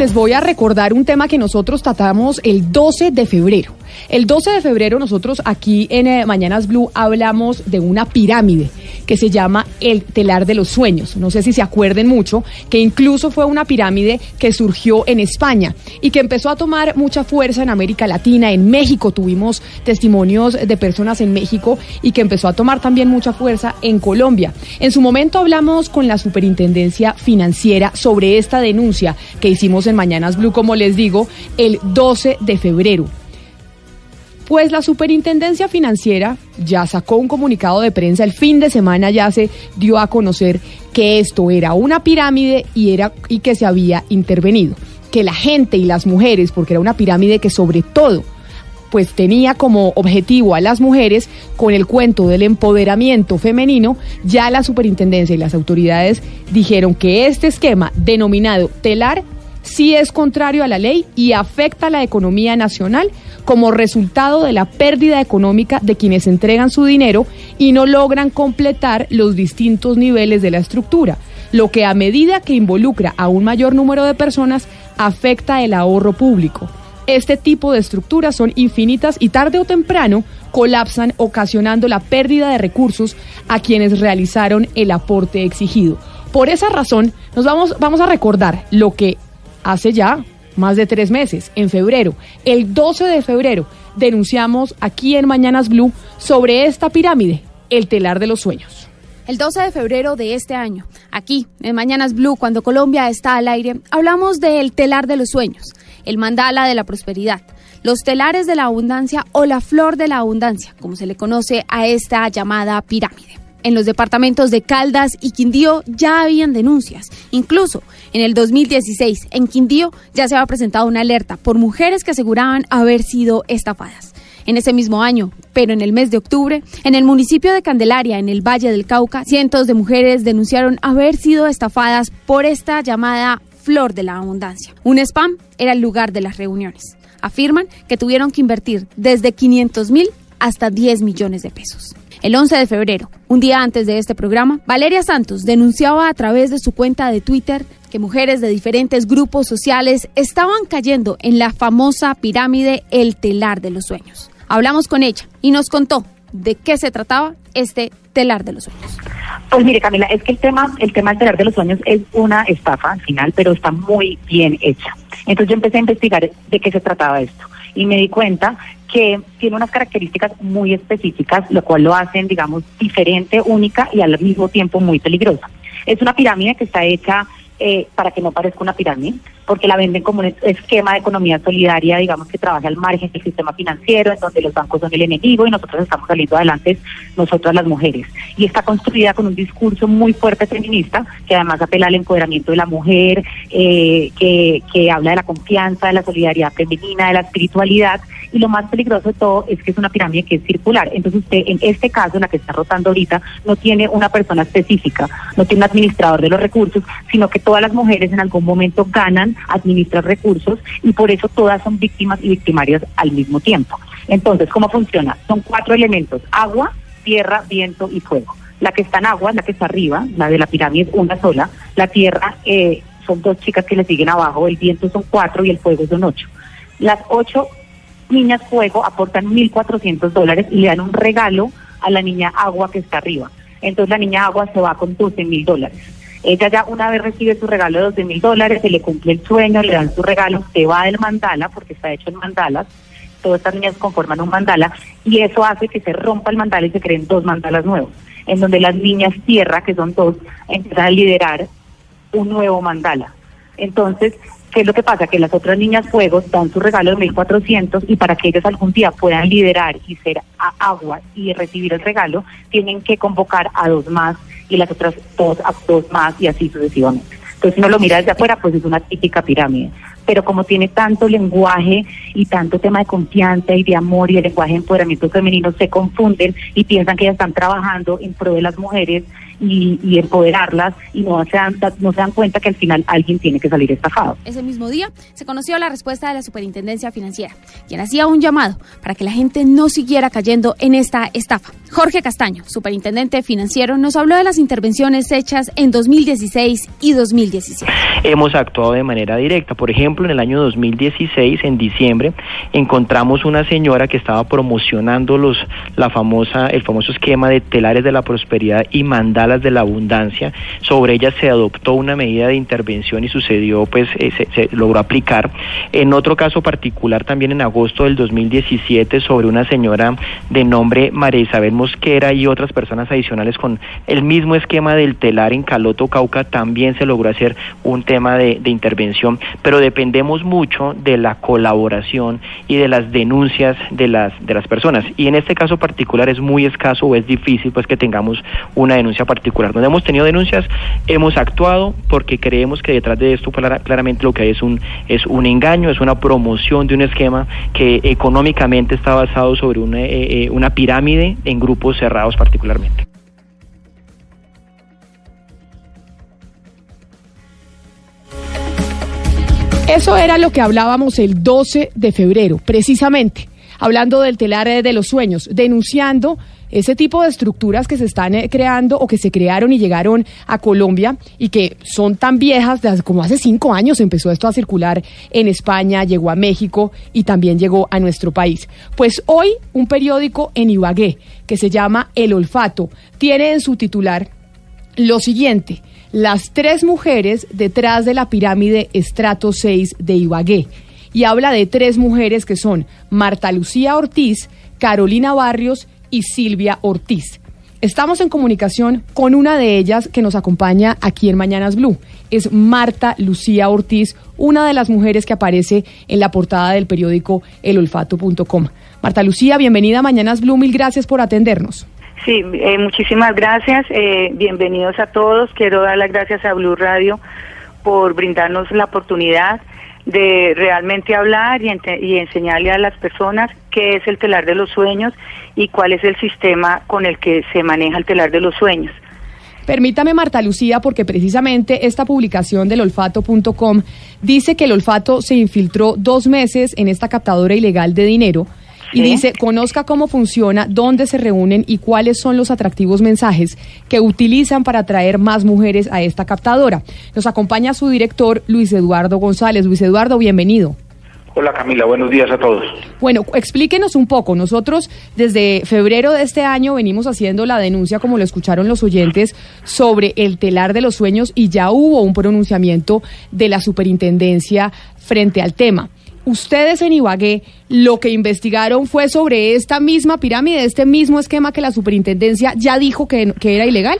les voy a recordar un tema que nosotros tratamos el 12 de febrero. El 12 de febrero nosotros aquí en eh, Mañanas Blue hablamos de una pirámide que se llama el telar de los sueños. No sé si se acuerden mucho, que incluso fue una pirámide que surgió en España y que empezó a tomar mucha fuerza en América Latina, en México tuvimos testimonios de personas en México y que empezó a tomar también mucha fuerza en Colombia. En su momento hablamos con la Superintendencia Financiera sobre esta denuncia que hicimos en Mañanas Blue, como les digo, el 12 de febrero. Pues la Superintendencia Financiera ya sacó un comunicado de prensa el fin de semana, ya se dio a conocer que esto era una pirámide y, era, y que se había intervenido. Que la gente y las mujeres, porque era una pirámide que sobre todo pues tenía como objetivo a las mujeres con el cuento del empoderamiento femenino, ya la superintendencia y las autoridades dijeron que este esquema denominado telar sí es contrario a la ley y afecta a la economía nacional como resultado de la pérdida económica de quienes entregan su dinero y no logran completar los distintos niveles de la estructura, lo que a medida que involucra a un mayor número de personas afecta el ahorro público. Este tipo de estructuras son infinitas y tarde o temprano colapsan ocasionando la pérdida de recursos a quienes realizaron el aporte exigido. Por esa razón, nos vamos, vamos a recordar lo que hace ya más de tres meses, en febrero, el 12 de febrero, denunciamos aquí en Mañanas Blue sobre esta pirámide, el telar de los sueños. El 12 de febrero de este año, aquí en Mañanas Blue, cuando Colombia está al aire, hablamos del telar de los sueños, el mandala de la prosperidad, los telares de la abundancia o la flor de la abundancia, como se le conoce a esta llamada pirámide. En los departamentos de Caldas y Quindío ya habían denuncias. Incluso en el 2016, en Quindío ya se había presentado una alerta por mujeres que aseguraban haber sido estafadas. En ese mismo año, pero en el mes de octubre, en el municipio de Candelaria, en el Valle del Cauca, cientos de mujeres denunciaron haber sido estafadas por esta llamada flor de la abundancia. Un spam era el lugar de las reuniones. Afirman que tuvieron que invertir desde 500 mil hasta 10 millones de pesos. El 11 de febrero, un día antes de este programa, Valeria Santos denunciaba a través de su cuenta de Twitter que mujeres de diferentes grupos sociales estaban cayendo en la famosa pirámide El telar de los sueños. Hablamos con ella y nos contó de qué se trataba este telar de los sueños. Pues mire Camila, es que el tema, el tema del telar de los sueños es una estafa al final, pero está muy bien hecha. Entonces yo empecé a investigar de qué se trataba esto y me di cuenta que tiene unas características muy específicas, lo cual lo hacen, digamos, diferente, única y al mismo tiempo muy peligrosa. Es una pirámide que está hecha eh, para que no parezca una pirámide, porque la venden como un esquema de economía solidaria, digamos, que trabaja al margen del sistema financiero, en donde los bancos son el enemigo y nosotros estamos saliendo adelante, nosotras las mujeres. Y está construida con un discurso muy fuerte feminista, que además apela al empoderamiento de la mujer, eh, que, que habla de la confianza, de la solidaridad femenina, de la espiritualidad y lo más peligroso de todo es que es una pirámide que es circular. Entonces usted, en este caso, en la que está rotando ahorita, no tiene una persona específica, no tiene un administrador de los recursos, sino que todas las mujeres en algún momento ganan administrar recursos y por eso todas son víctimas y victimarias al mismo tiempo. Entonces, ¿cómo funciona? Son cuatro elementos, agua, tierra, viento y fuego. La que está en agua, la que está arriba, la de la pirámide es una sola, la tierra eh, son dos chicas que le siguen abajo, el viento son cuatro y el fuego son ocho. Las ocho niñas fuego aportan 1.400 dólares y le dan un regalo a la niña agua que está arriba. Entonces la niña agua se va con 12 mil dólares. Ella ya una vez recibe su regalo de 12 mil dólares, se le cumple el sueño, le dan su regalo, se va del mandala, porque está hecho en mandalas, todas estas niñas conforman un mandala, y eso hace que se rompa el mandala y se creen dos mandalas nuevos, en donde las niñas tierra, que son dos, empiezan a liderar un nuevo mandala. Entonces, ¿Qué es lo que pasa? Que las otras niñas fuegos dan su regalo de 1.400 y para que ellas algún día puedan liderar y ser a agua y recibir el regalo, tienen que convocar a dos más y las otras dos a dos más y así sucesivamente. Entonces, si uno lo mira desde afuera, pues es una típica pirámide. Pero como tiene tanto lenguaje y tanto tema de confianza y de amor y el lenguaje de empoderamiento femenino, se confunden y piensan que ya están trabajando en pro de las mujeres y, empoderarlas y no se, dan, no se dan cuenta que al final alguien tiene que salir estafado. Ese mismo día se conoció la respuesta de la Superintendencia Financiera, quien hacía un llamado para que la gente no siguiera cayendo en esta estafa. Jorge Castaño, superintendente financiero, nos habló de las intervenciones hechas en 2016 y 2017. Hemos actuado de manera directa. Por ejemplo, en el año 2016, en diciembre, encontramos una señora que estaba promocionando los, la famosa, el famoso esquema de telares de la prosperidad y de la abundancia. Sobre ella se adoptó una medida de intervención y sucedió, pues eh, se, logró aplicar. En otro caso particular, también en agosto del 2017, sobre una señora de nombre María Isabel Mosquera y otras personas adicionales con el mismo esquema del telar en Caloto, Cauca, también se logró hacer un tema de, de intervención, pero dependemos mucho de la colaboración y de las denuncias de las, de las personas. Y en este caso particular es muy escaso o es difícil pues que tengamos una denuncia particular. Donde hemos tenido denuncias, hemos actuado porque creemos que detrás de esto claramente lo que hay es un, es un engaño, es una promoción de un esquema que económicamente está basado sobre una, eh, eh, una pirámide en grupos cerrados particularmente. Eso era lo que hablábamos el 12 de febrero, precisamente, hablando del telar de los sueños, denunciando ese tipo de estructuras que se están eh, creando o que se crearon y llegaron a Colombia y que son tan viejas, como hace cinco años empezó esto a circular en España, llegó a México y también llegó a nuestro país. Pues hoy un periódico en Ibagué que se llama El Olfato tiene en su titular lo siguiente, las tres mujeres detrás de la pirámide Estrato 6 de Ibagué. Y habla de tres mujeres que son Marta Lucía Ortiz, Carolina Barrios y Silvia Ortiz. Estamos en comunicación con una de ellas que nos acompaña aquí en Mañanas Blue. Es Marta Lucía Ortiz, una de las mujeres que aparece en la portada del periódico elolfato.com. Marta Lucía, bienvenida a Mañanas Blue, mil gracias por atendernos. Sí, eh, muchísimas gracias. Eh, bienvenidos a todos. Quiero dar las gracias a Blue Radio por brindarnos la oportunidad de realmente hablar y, enseñarle a las personas qué es el telar de los sueños y cuál es el sistema con el que se maneja el telar de los sueños. Permítame, Marta Lucía, porque precisamente esta publicación del olfato.com dice que el olfato se infiltró dos meses en esta captadora ilegal de dinero y dice, conozca cómo funciona, dónde se reúnen y cuáles son los atractivos mensajes que utilizan para atraer más mujeres a esta captadora. Nos acompaña su director, Luis Eduardo González. Luis Eduardo, bienvenido. Hola Camila, buenos días a todos. Bueno, explíquenos un poco. Nosotros desde febrero de este año venimos haciendo la denuncia, como lo escucharon los oyentes, sobre el telar de los sueños y ya hubo un pronunciamiento de la superintendencia frente al tema ustedes en Ibagué lo que investigaron fue sobre esta misma pirámide, este mismo esquema que la superintendencia ya dijo que, era ilegal.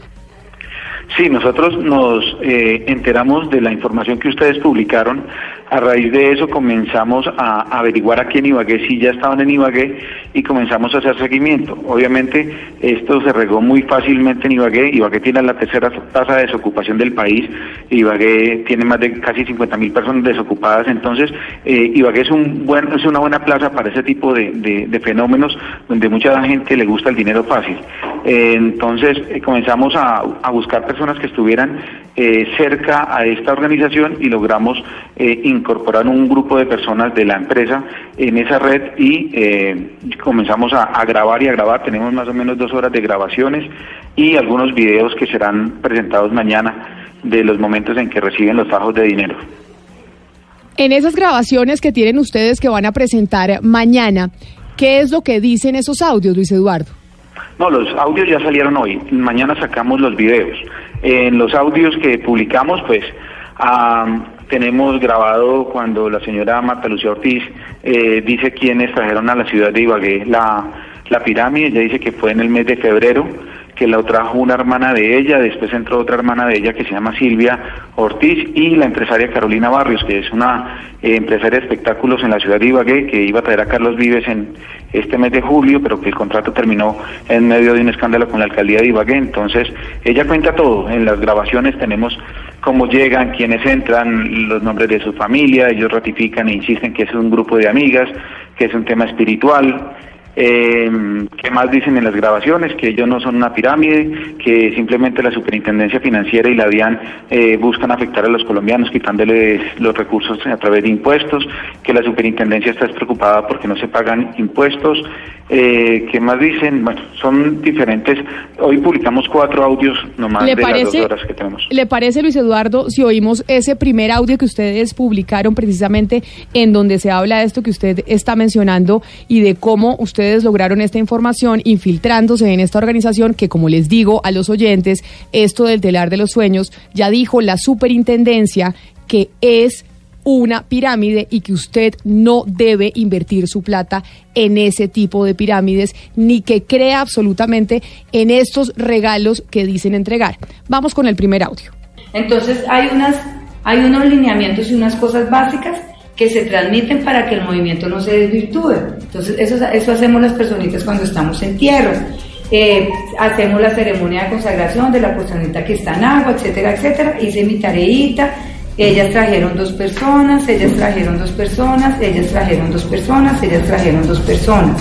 Sí, nosotros nos eh, enteramos de la información que ustedes publicaron a raíz de eso comenzamos a averiguar aquí en Ibagué si ya estaban en Ibagué y comenzamos a hacer seguimiento. Obviamente esto se regó muy fácilmente en Ibagué. Ibagué tiene la tercera tasa de desocupación del país. Ibagué tiene más de casi 50 mil personas desocupadas. Entonces eh, Ibagué es, una buena plaza para ese tipo de, fenómenos donde mucha gente le gusta el dinero fácil. Eh, entonces eh, comenzamos a, buscar personas que estuvieran cerca a esta organización y logramos incorporar un grupo de personas de la empresa en esa red y eh, comenzamos a, grabar y a grabar. Tenemos más o menos dos horas de grabaciones y algunos videos que serán presentados mañana de los momentos en que reciben los fajos de dinero. En esas grabaciones que tienen ustedes que van a presentar mañana, ¿qué es lo que dicen esos audios, Luis Eduardo? No, los audios ya salieron hoy. Mañana sacamos los videos. En los audios que publicamos, pues, tenemos grabado cuando la señora Marta Lucía Ortiz eh, dice quiénes trajeron a la ciudad de Ibagué la, la pirámide, ella dice que fue en el mes de febrero, que la trajo una hermana de ella, después entró otra hermana de ella que se llama Silvia Ortiz y la empresaria Carolina Barrios, que es una eh, empresaria de espectáculos en la ciudad de Ibagué, que iba a traer a Carlos Vives en este mes de julio, pero que el contrato terminó en medio de un escándalo con la alcaldía de Ibagué. Entonces, ella cuenta todo. En las grabaciones tenemos cómo llegan, quiénes entran, los nombres de su familia, ellos ratifican e insisten que es un grupo de amigas, que es un tema espiritual. Eh, ¿Qué más dicen en las grabaciones? Que ellos no son una pirámide, que simplemente la Superintendencia Financiera y la DIAN eh, buscan afectar a los colombianos quitándoles los recursos a través de impuestos, que la Superintendencia está preocupada porque no se pagan impuestos. Eh, ¿Qué más dicen? Bueno, son diferentes. Hoy publicamos cuatro audios nomás ¿Le de parece, las dos horas que tenemos. ¿Le parece, Luis Eduardo, si oímos ese primer audio que ustedes publicaron precisamente en donde se habla de esto que usted está mencionando y de cómo ustedes lograron esta información infiltrándose en esta organización que, como les digo a los oyentes, esto del telar de los sueños, ya dijo la superintendencia que es una pirámide y que usted no debe invertir su plata en ese tipo de pirámides ni que crea absolutamente en estos regalos que dicen entregar. Vamos con el primer audio. Entonces hay unas hay unos lineamientos y unas cosas básicas que se transmiten para que el movimiento no se desvirtúe. Entonces eso, eso hacemos las personitas cuando estamos en tierra. Eh, hacemos la ceremonia de consagración de la personita que está en agua, etcétera, etcétera. Hice mi tareita, ellas trajeron dos personas, ellas trajeron dos personas, ellas trajeron dos personas, ellas trajeron dos personas.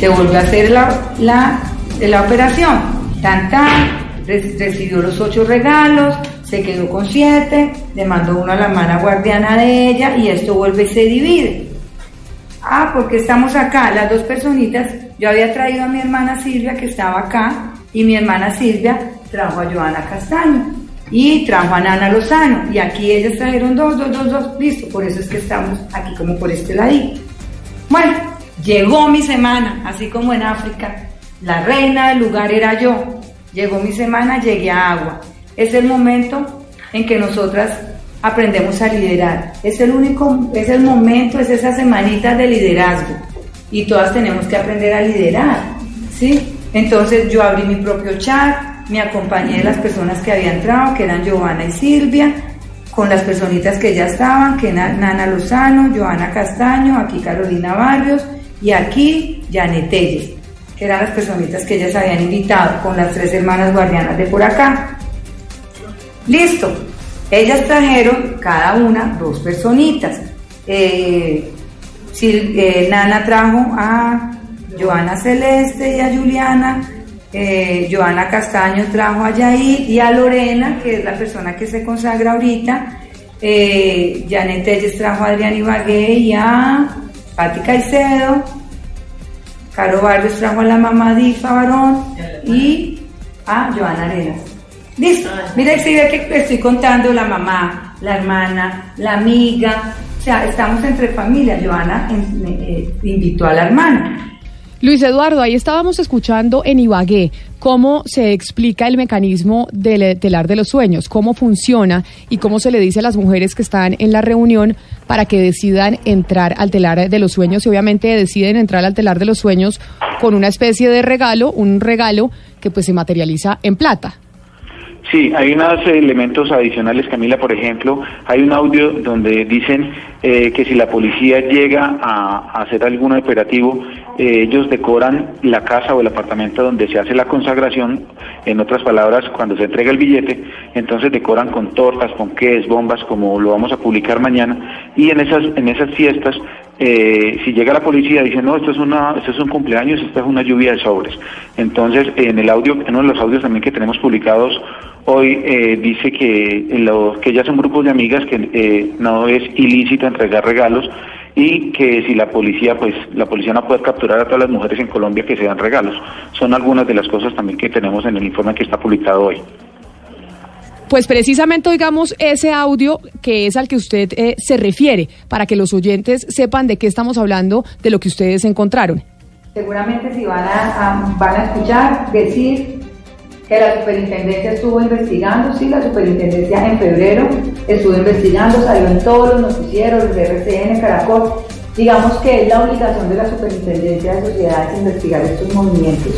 Se volvió a hacer la, la, la operación. Tan, tan, re- recibió los ocho regalos, se quedó con siete, le mandó uno a la hermana guardiana de ella y esto vuelve y se divide. Ah, porque estamos acá, las dos personitas. Yo había traído a mi hermana Silvia que estaba acá y mi hermana Silvia trajo a Joana Castaño y trajo a Nana Lozano y aquí ellas trajeron dos, dos, dos, dos, listo, por eso es que estamos aquí como por este ladito. Bueno, llegó mi semana, así como en África, la reina del lugar era yo. Llegó mi semana, llegué a agua. Es el momento en que nosotras aprendemos a liderar. Es el único, es el momento, es esa semanita de liderazgo. Y todas tenemos que aprender a liderar, ¿sí? Entonces yo abrí mi propio chat, me acompañé de las personas que habían entrado, que eran Giovanna y Silvia, con las personitas que ya estaban, que eran Nana Lozano, Joana Castaño, aquí Carolina Barrios y aquí Janet Telles, que eran las personitas que ellas habían invitado, con las tres hermanas guardianas de por acá. Listo. Ellas trajeron cada una dos personitas. Eh, eh, Nana trajo a Joana Celeste y a Juliana. Eh, Joana Castaño trajo a Yair y a Lorena, que es la persona que se consagra ahorita. Janet Telles trajo a Adrián Ibagué y a Pati Caicedo. Caro Barrios trajo a la mamá Difa Barón y a Joana Arenas. Listo. Mira, si ve que estoy contando la mamá, la hermana, la amiga. O sea, estamos entre familia. Joana eh, invitó a la hermana. Luis Eduardo, ahí estábamos escuchando en Ibagué cómo se explica el mecanismo del telar de los sueños, cómo funciona y cómo se le dice a las mujeres que están en la reunión para que decidan entrar al telar de los sueños y obviamente deciden entrar al telar de los sueños con una especie de regalo, un regalo que pues se materializa en plata. Sí, hay unos elementos adicionales, Camila, por ejemplo, hay un audio donde dicen eh, que si la policía llega a, hacer algún operativo, eh, ellos decoran la casa o el apartamento donde se hace la consagración, en otras palabras, cuando se entrega el billete, entonces decoran con tortas, con quesos, bombas, como lo vamos a publicar mañana, y en esas, en esas fiestas eh, si llega la policía dice no esto es una esto es un cumpleaños esto es una lluvia de sobres entonces en el audio en uno de los audios también que tenemos publicados hoy eh, dice que lo, que ya son grupos de amigas que eh, no es ilícito entregar regalos y que si la policía pues la policía no puede capturar a todas las mujeres en Colombia que se dan regalos. Son algunas de las cosas también que tenemos en el informe que está publicado hoy Pues precisamente oigamos ese audio que es al que usted eh, se refiere, para que los oyentes sepan de qué estamos hablando, de lo que ustedes encontraron. Seguramente si van a, van a escuchar decir que la superintendencia estuvo investigando, sí, la superintendencia en febrero estuvo investigando, salió en todos los noticieros, de RCN, Caracol. Digamos que es la obligación de la superintendencia de sociedades investigar estos movimientos.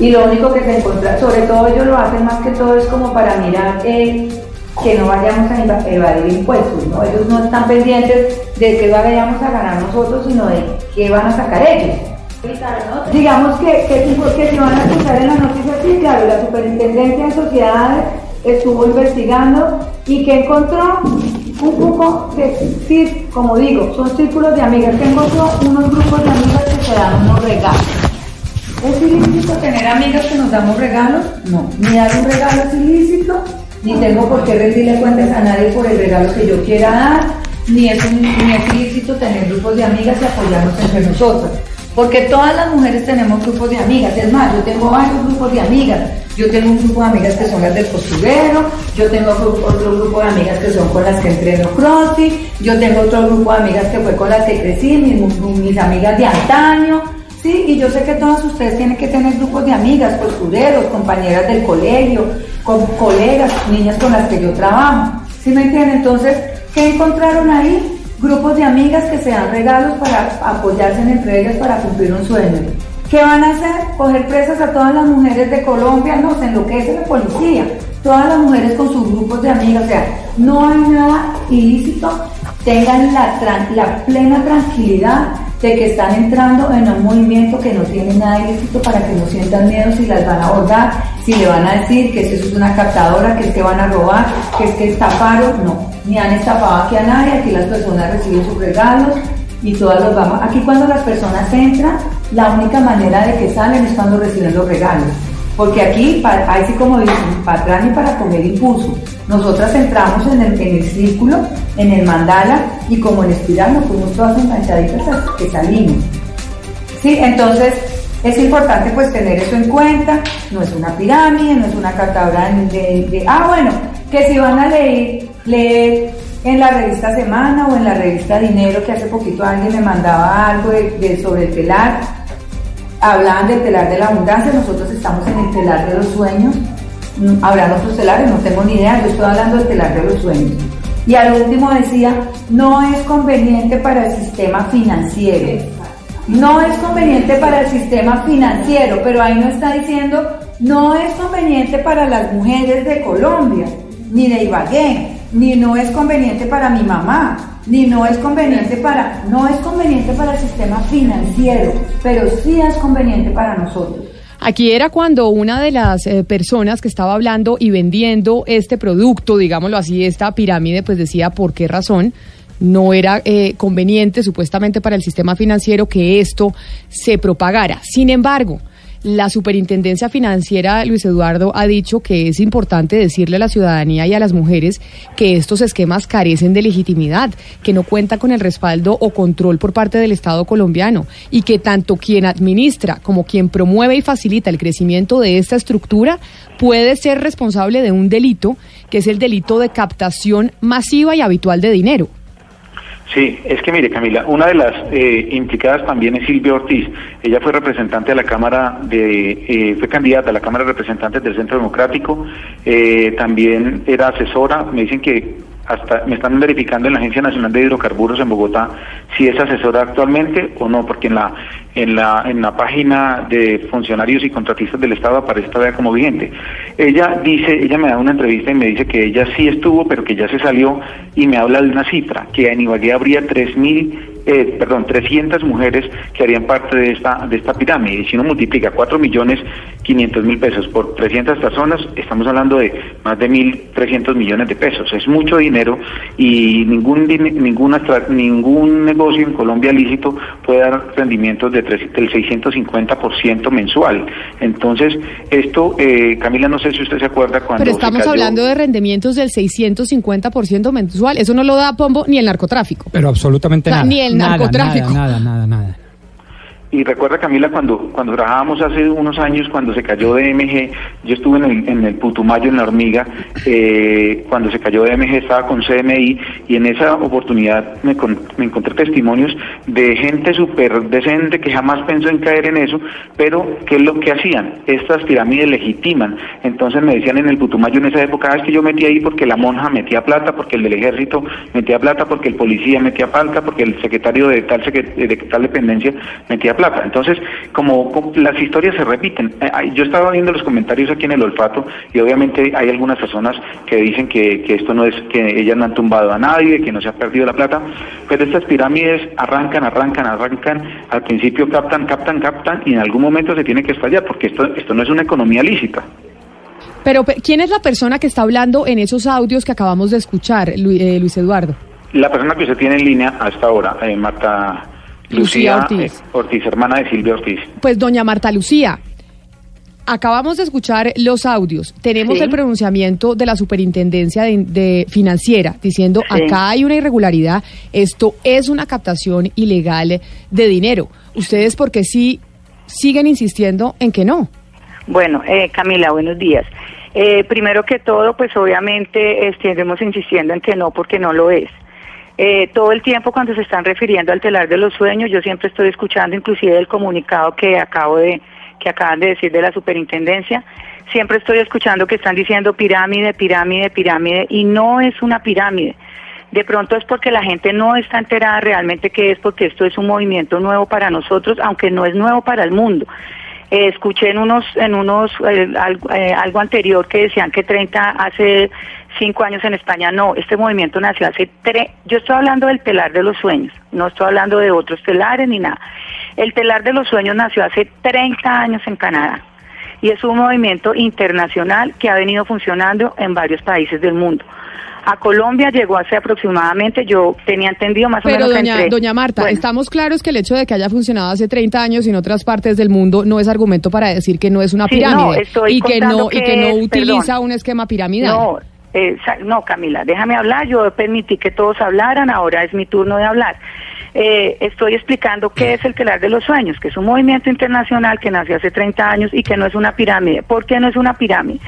Y lo único que se encuentra, sobre todo ellos lo hacen más que todo es como para mirar eh, que no vayamos a eva- evadir impuestos, ¿no? Ellos no están pendientes de qué vayamos a ganar nosotros, sino de qué van a sacar ellos. Digamos que, que, que van a escuchar en la noticia, sí, claro, la Superintendencia de Sociedades estuvo investigando y que encontró un grupo de, como digo, son círculos de amigas. Tengo unos grupos de amigas que se dan unos regalos. ¿Es ilícito tener amigas que nos damos regalos? No. Ni dar un regalo es ilícito, ni tengo por qué rendirle cuentas a nadie por el regalo que yo quiera dar, ni es, ni es ilícito tener grupos de amigas y apoyarnos entre nosotras. Porque todas las mujeres tenemos grupos de amigas. Es más, yo tengo varios grupos de amigas. Yo tengo un grupo de amigas que son las del costurero, yo tengo otro grupo de amigas que son con las que entreno crossfit, yo tengo otro grupo de amigas que fue con las que crecí, mis, mis amigas de antaño. Sí, y yo sé que todos ustedes tienen que tener grupos de amigas, costureros, compañeras del colegio, con colegas, niñas con las que yo trabajo. ¿Sí me entienden? Entonces, ¿qué encontraron ahí? grupos de amigas que se dan regalos para apoyarse entre ellas para cumplir un sueño. ¿Qué van a hacer? Coger presas a todas las mujeres de Colombia, no, se enloquece la policía. Todas las mujeres con sus grupos de amigas, o sea, no hay nada ilícito, tengan la plena tranquilidad de que están entrando en un movimiento que no tiene nada ilícito para que no sientan miedo si las van a abordar, si le van a decir que eso es una captadora, que es que van a robar, que es que estafaron, no, ni han estafado aquí a nadie, aquí las personas reciben sus regalos y todas los vamos. Aquí cuando las personas entran, la única manera de que salen es cuando reciben los regalos. Porque aquí, así como dicen, para atrás y para comer impulso. Nosotras entramos en el, en el círculo, en el mandala, y como en espiral nos fuimos todas enganchaditas que salimos. Sí, entonces es importante pues tener eso en cuenta, no es una pirámide, no es una catadora de, de, ah bueno, que si van a leer, leer en la revista Semana o en la revista Dinero, que hace poquito alguien me mandaba algo de, sobre el telar, hablaban del telar de la abundancia, nosotros estamos en el telar de los sueños, mm, habrán otros telares, no tengo ni idea, yo estoy hablando del telar de los sueños. Y al último decía, no es conveniente para el sistema financiero. No es conveniente para el sistema financiero, pero ahí no está diciendo, no es conveniente para las mujeres de Colombia, ni de Ibagué, ni no es conveniente para mi mamá, ni no es conveniente para, no es conveniente para el sistema financiero, pero sí es conveniente para nosotros. Aquí era cuando una de las eh, personas que estaba hablando y vendiendo este producto, digámoslo así, esta pirámide, pues decía por qué razón no era eh, conveniente supuestamente para el sistema financiero que esto se propagara. Sin embargo, la Superintendencia Financiera, Luis Eduardo, ha dicho que es importante decirle a la ciudadanía y a las mujeres que estos esquemas carecen de legitimidad, que no cuentan con el respaldo o control por parte del Estado colombiano y que tanto quien administra como quien promueve y facilita el crecimiento de esta estructura puede ser responsable de un delito, que es el delito de captación masiva y habitual de dinero. Sí, es que mire Camila, una de las eh, implicadas también es Silvia Ortiz. Ella fue representante de la Cámara de, eh, fue candidata a la Cámara de Representantes del Centro Democrático, eh, también era asesora. Me dicen que hasta me están verificando en la Agencia Nacional de Hidrocarburos en Bogotá si es asesora actualmente o no, porque en la en la en la página de funcionarios y contratistas del Estado aparece todavía como vigente. Ella dice, ella me da una entrevista y me dice que ella sí estuvo, pero que ya se salió y me habla de una cifra, que en Ibagué habría tres mil eh, perdón, 300 mujeres que harían parte de esta, de esta pirámide. Y si uno multiplica 4 millones 500 mil pesos por 300 personas, estamos hablando de más de 1.300 millones de pesos. Es mucho dinero y ningún, ninguna, ningún negocio en Colombia lícito puede dar rendimientos de del 650% mensual. Entonces, esto, eh, Camila, no sé si usted se acuerda cuando... Pero estamos hablando de rendimientos del 650% mensual. Eso no lo da Pombo ni el narcotráfico. Pero absolutamente nada. Ni el narcotráfico. nada, nada. nada. Y recuerda, Camila, cuando, cuando trabajábamos hace unos años, cuando se cayó DMG, yo estuve en el, Putumayo, en la hormiga, eh, cuando se cayó DMG estaba con CMI y en esa oportunidad me, me encontré testimonios de gente súper decente que jamás pensó en caer en eso, pero ¿qué es lo que hacían? Estas pirámides legitiman. Entonces me decían en el Putumayo en esa época, ah, es que yo metí ahí porque la monja metía plata, porque el del ejército metía plata, porque el policía metía plata, porque el secretario de tal, de tal dependencia metía plata entonces, como, las historias se repiten, eh, yo estaba viendo los comentarios aquí en el olfato y obviamente hay algunas personas que dicen que, esto no es, que ellas no han tumbado a nadie, que no se ha perdido la plata, pero estas pirámides arrancan, arrancan, arrancan, al principio captan, captan, captan y en algún momento se tiene que estallar porque esto, esto no es una economía lícita. Pero, pe- ¿quién es la persona que está hablando en esos audios que acabamos de escuchar, eh, Luis Eduardo? La persona que usted tiene en línea hasta ahora, eh, Marta Lucía Ortiz. Ortiz, hermana de Silvia Ortiz. Pues doña Marta Lucía, acabamos de escuchar los audios. Tenemos Sí. el pronunciamiento de la Superintendencia de, de Financiera diciendo Sí. acá hay una irregularidad, esto es una captación ilegal de dinero. ¿Ustedes por qué sí siguen insistiendo en que no? Bueno, eh, Camila, buenos días. Eh, primero que todo, pues obviamente estemos insistiendo en que no, porque no lo es. Eh, todo el tiempo cuando se están refiriendo al telar de los sueños, yo siempre estoy escuchando, inclusive el comunicado que acabo de que acaban de decir de la superintendencia, siempre estoy escuchando que están diciendo pirámide, pirámide, pirámide, y no es una pirámide. De pronto es porque la gente no está enterada realmente que es, porque esto es un movimiento nuevo para nosotros, aunque no es nuevo para el mundo. Eh, escuché en unos, en unos eh, algo, eh, algo anterior que decían que 30 hace cinco años en España. No, este movimiento nació hace tres. Yo estoy hablando del telar de los sueños, no estoy hablando de otros telares ni nada. El telar de los sueños nació hace 30 años en Canadá y es un movimiento internacional que ha venido funcionando en varios países del mundo. A Colombia llegó hace aproximadamente, yo tenía entendido más o Pero menos doña, entre- doña Marta, Bueno. estamos claros que el hecho de que haya funcionado hace 30 años en otras partes del mundo no es argumento para decir que no es una Sí, pirámide no, estoy y que no y que que no utiliza perdón. un esquema piramidal. No, no, Camila, déjame hablar. Yo permití que todos hablaran, ahora es mi turno de hablar. Eh, estoy explicando qué es el telar de los sueños, que es un movimiento internacional que nació hace 30 años y que no es una pirámide. ¿Por qué no es una pirámide?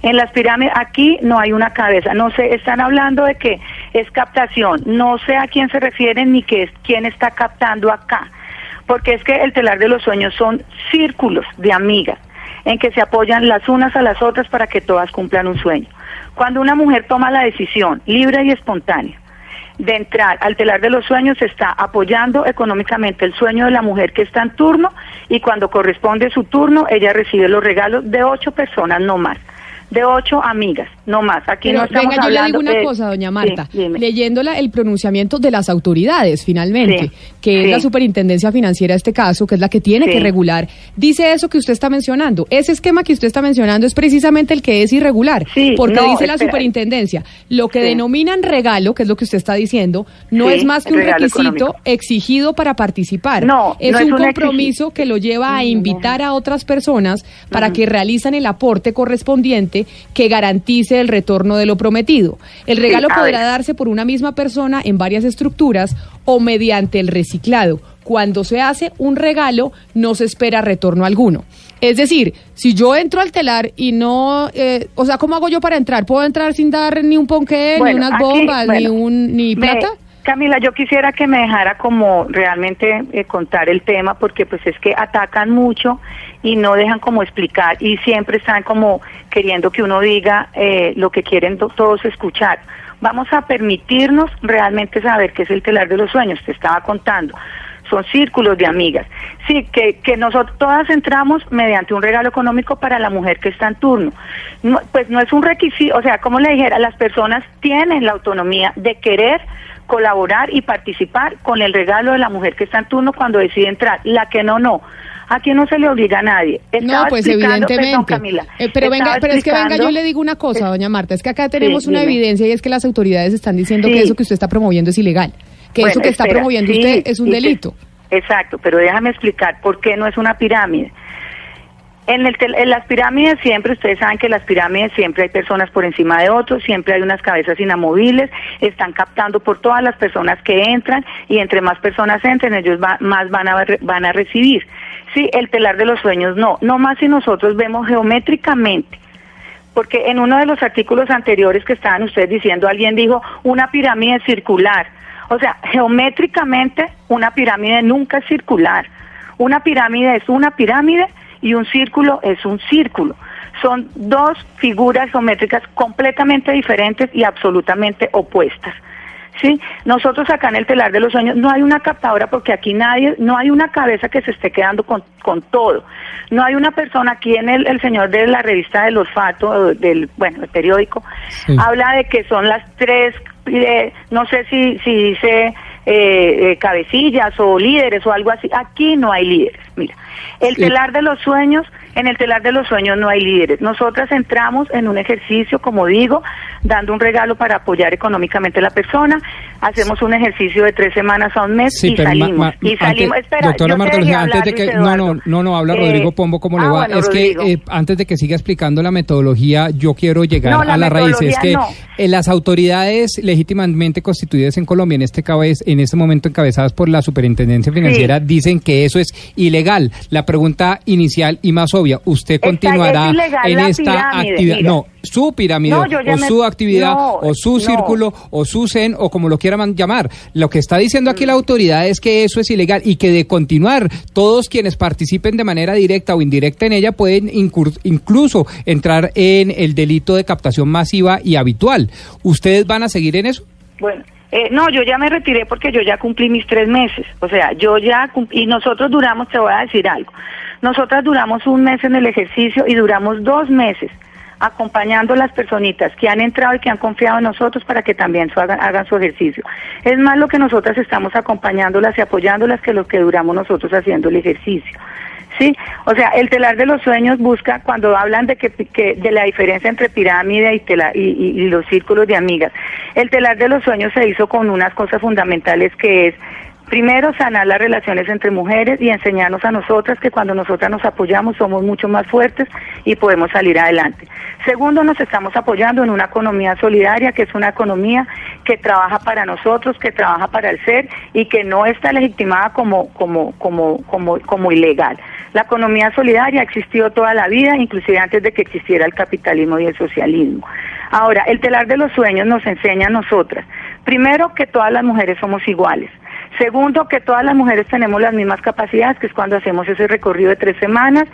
En las pirámides, aquí no hay una cabeza. No sé, están hablando de que es captación. No sé a quién se refieren ni qué es, quién está captando acá. Porque es que el telar de los sueños son círculos de amigas en que se apoyan las unas a las otras para que todas cumplan un sueño. Cuando una mujer toma la decisión libre y espontánea de entrar al telar de los sueños, se está apoyando económicamente el sueño de la mujer que está en turno y cuando corresponde su turno, ella recibe los regalos de ocho personas, no más. De ocho amigas, no más. Aquí Pero no estamos venga, yo le hablando digo una cosa, doña Sí, Marta, dime. leyéndola el pronunciamiento de las autoridades, finalmente, Sí, que es sí. la superintendencia financiera este caso, que es la que tiene Sí. que regular, dice eso que usted está mencionando. Ese esquema que usted está mencionando es precisamente el que es irregular, Sí, porque no, dice la superintendencia, lo que Sí. denominan regalo, que es lo que usted está diciendo, no Sí, es más que un requisito económico. exigido para participar. No, es no es un un compromiso que lo lleva a invitar a otras personas para que realizan el aporte correspondiente que garantice el retorno de lo prometido. El regalo podrá ver. darse por una misma persona en varias estructuras o mediante el reciclado. Cuando se hace un regalo, no se espera retorno alguno. Es decir, si yo entro al telar y no, eh, o sea, ¿cómo hago yo para entrar? ¿Puedo entrar sin dar ni un ponqué, ni unas aquí, bombas, ni un ni me- plata? Camila, yo quisiera que me dejara como realmente eh, contar el tema porque pues es que atacan mucho y no dejan como explicar y siempre están como queriendo que uno diga eh, lo que quieren to- todos escuchar. Vamos a permitirnos realmente saber qué es el telar de los sueños, te estaba contando. Son círculos de amigas. Sí, que, que nosotros todas entramos mediante un regalo económico para la mujer que está en turno. No, pues no es un requisito, o sea, como le dijera, las personas tienen la autonomía de querer colaborar y participar con el regalo de la mujer que está en turno cuando decide entrar. La que no, no. Aquí no se le obliga a nadie. No, Estaba pues explicando- evidentemente. perdón, Camila. Eh, pero venga, pero es que venga, yo le digo una cosa, doña Marta, es que acá tenemos Sí, una dime. evidencia y es que las autoridades están diciendo Sí. que eso que usted está promoviendo es ilegal, que Bueno, eso que está promoviendo sí, usted es un delito. exacto, pero déjame explicar por qué no es una pirámide. En, el en las pirámides siempre, ustedes saben que en las pirámides siempre hay personas por encima de otros, siempre hay unas cabezas inamovibles, están captando por todas las personas que entran y entre más personas entren, ellos va- más van a, van a recibir. Sí, el telar de los sueños no, no más si nosotros vemos geométricamente porque en uno de los artículos anteriores que estaban ustedes diciendo, alguien dijo una pirámide circular. O sea, geométricamente una pirámide nunca es circular. Una pirámide es una pirámide y un círculo es un círculo. Son dos figuras geométricas completamente diferentes y absolutamente opuestas. Sí, nosotros acá en el telar de los sueños no hay una captadora porque aquí nadie, no hay una cabeza que se esté quedando con, con todo. No hay una persona aquí en el, el señor de la revista del olfato, del, bueno, el periódico, Sí. habla de que son las tres, eh, no sé si, si dice eh, eh, cabecillas o líderes o algo así. Aquí no hay líderes. Mira, el telar de los sueños en el telar de los sueños no hay líderes. Nosotras entramos en un ejercicio, como digo, dando un regalo para apoyar económicamente a la persona. Hacemos un ejercicio de tres semanas a un mes y, salimos, y salimos. Espera, doctora Marta antes de que no, no, no, no habla Rodrigo Pombo cómo le ah, va. es que eh, antes de que siga explicando la metodología, yo quiero llegar a la raíz. Es que eh, las autoridades legítimamente constituidas en Colombia, en este en este momento encabezadas por la Superintendencia Financiera, dicen que eso es ilegal. La pregunta inicial y más obvia, ¿usted continuará en esta actividad? No, su pirámide o su actividad o su círculo o su zen o como lo quieran llamar. Lo que está diciendo aquí la autoridad es que eso es ilegal y que de continuar todos quienes participen de manera directa o indirecta en ella pueden incluso entrar en el delito de captación masiva y habitual. ¿Ustedes van a seguir en eso? Bueno. Eh, no, yo ya me retiré porque yo ya cumplí mis tres meses. O sea, yo ya y nosotros duramos, te voy a decir algo. Nosotras duramos un mes en el ejercicio y duramos dos meses acompañando a las personitas que han entrado y que han confiado en nosotros para que también hagan, su ejercicio. Es más lo que nosotras estamos acompañándolas y apoyándolas que lo que duramos nosotros haciendo el ejercicio. ¿Sí? O sea, el telar de los sueños busca, cuando hablan de que, de la diferencia entre pirámide y, y, los círculos de amigas, el telar de los sueños se hizo con unas cosas fundamentales que es Primero, sanar las relaciones entre mujeres y enseñarnos a nosotras que cuando nosotras nos apoyamos somos mucho más fuertes y podemos salir adelante. Segundo, nos estamos apoyando en una economía solidaria, que es una economía que trabaja para nosotros, que trabaja para el ser y que no está legitimada como, como, como, como, como ilegal. La economía solidaria ha existido toda la vida, inclusive antes de que existiera el capitalismo y el socialismo. Ahora, el telar de los sueños nos enseña a nosotras, primero, que todas las mujeres somos iguales. Segundo, que todas las mujeres tenemos las mismas capacidades, que es cuando hacemos ese recorrido de tres semanas,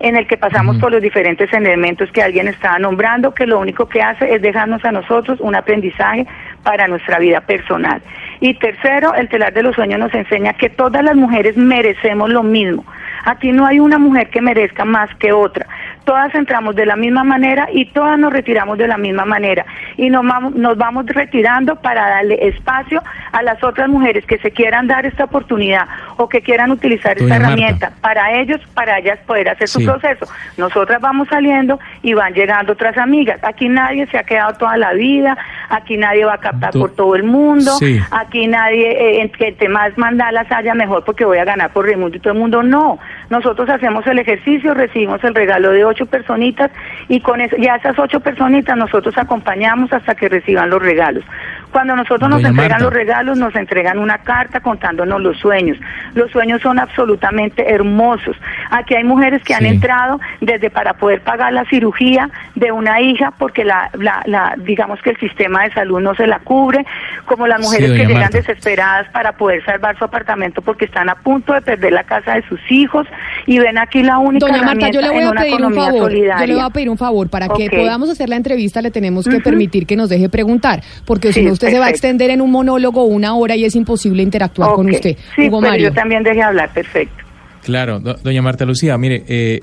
en el que pasamos por los diferentes elementos que alguien estaba nombrando, que lo único que hace es dejarnos a nosotros un aprendizaje para nuestra vida personal. Y tercero, el telar de los sueños nos enseña que todas las mujeres merecemos lo mismo. Aquí no hay una mujer que merezca más que otra todas entramos de la misma manera y todas nos retiramos de la misma manera. Y nos vamos, nos vamos retirando para darle espacio a las otras mujeres que se quieran dar esta oportunidad o que quieran utilizar esta herramienta para ellos, para ellas poder hacer su proceso. Nosotras vamos saliendo y van llegando otras amigas. Aquí nadie se ha quedado toda la vida, aquí nadie va a captar por todo el mundo, aquí nadie, eh, que entre más mandalas haya mejor porque voy a ganar por Raimundo y todo el mundo. No, nosotros hacemos el ejercicio, recibimos el regalo de ocho personitas y con eso, ya esas ocho personitas nosotros acompañamos hasta que reciban los regalos. Cuando nosotros nos entregan los regalos, nos entregan una carta contándonos los sueños. Los sueños son absolutamente hermosos. Aquí hay mujeres que han entrado desde para poder pagar la cirugía de una hija porque la, la, digamos que el sistema de salud no se la cubre, como las mujeres que llegan desesperadas para poder salvar su apartamento porque están a punto de perder la casa de sus hijos y ven aquí la única Doña Marta, yo le voy a pedir un favor. Yo le voy a pedir un favor para que podamos hacer la entrevista le tenemos que permitir que nos deje preguntar, porque si no usted se va a extender en un monólogo una hora y es imposible interactuar con usted. Sí, Hugo Mario. yo también dejé hablar, perfecto. Claro, doña Marta Lucía, mire, eh,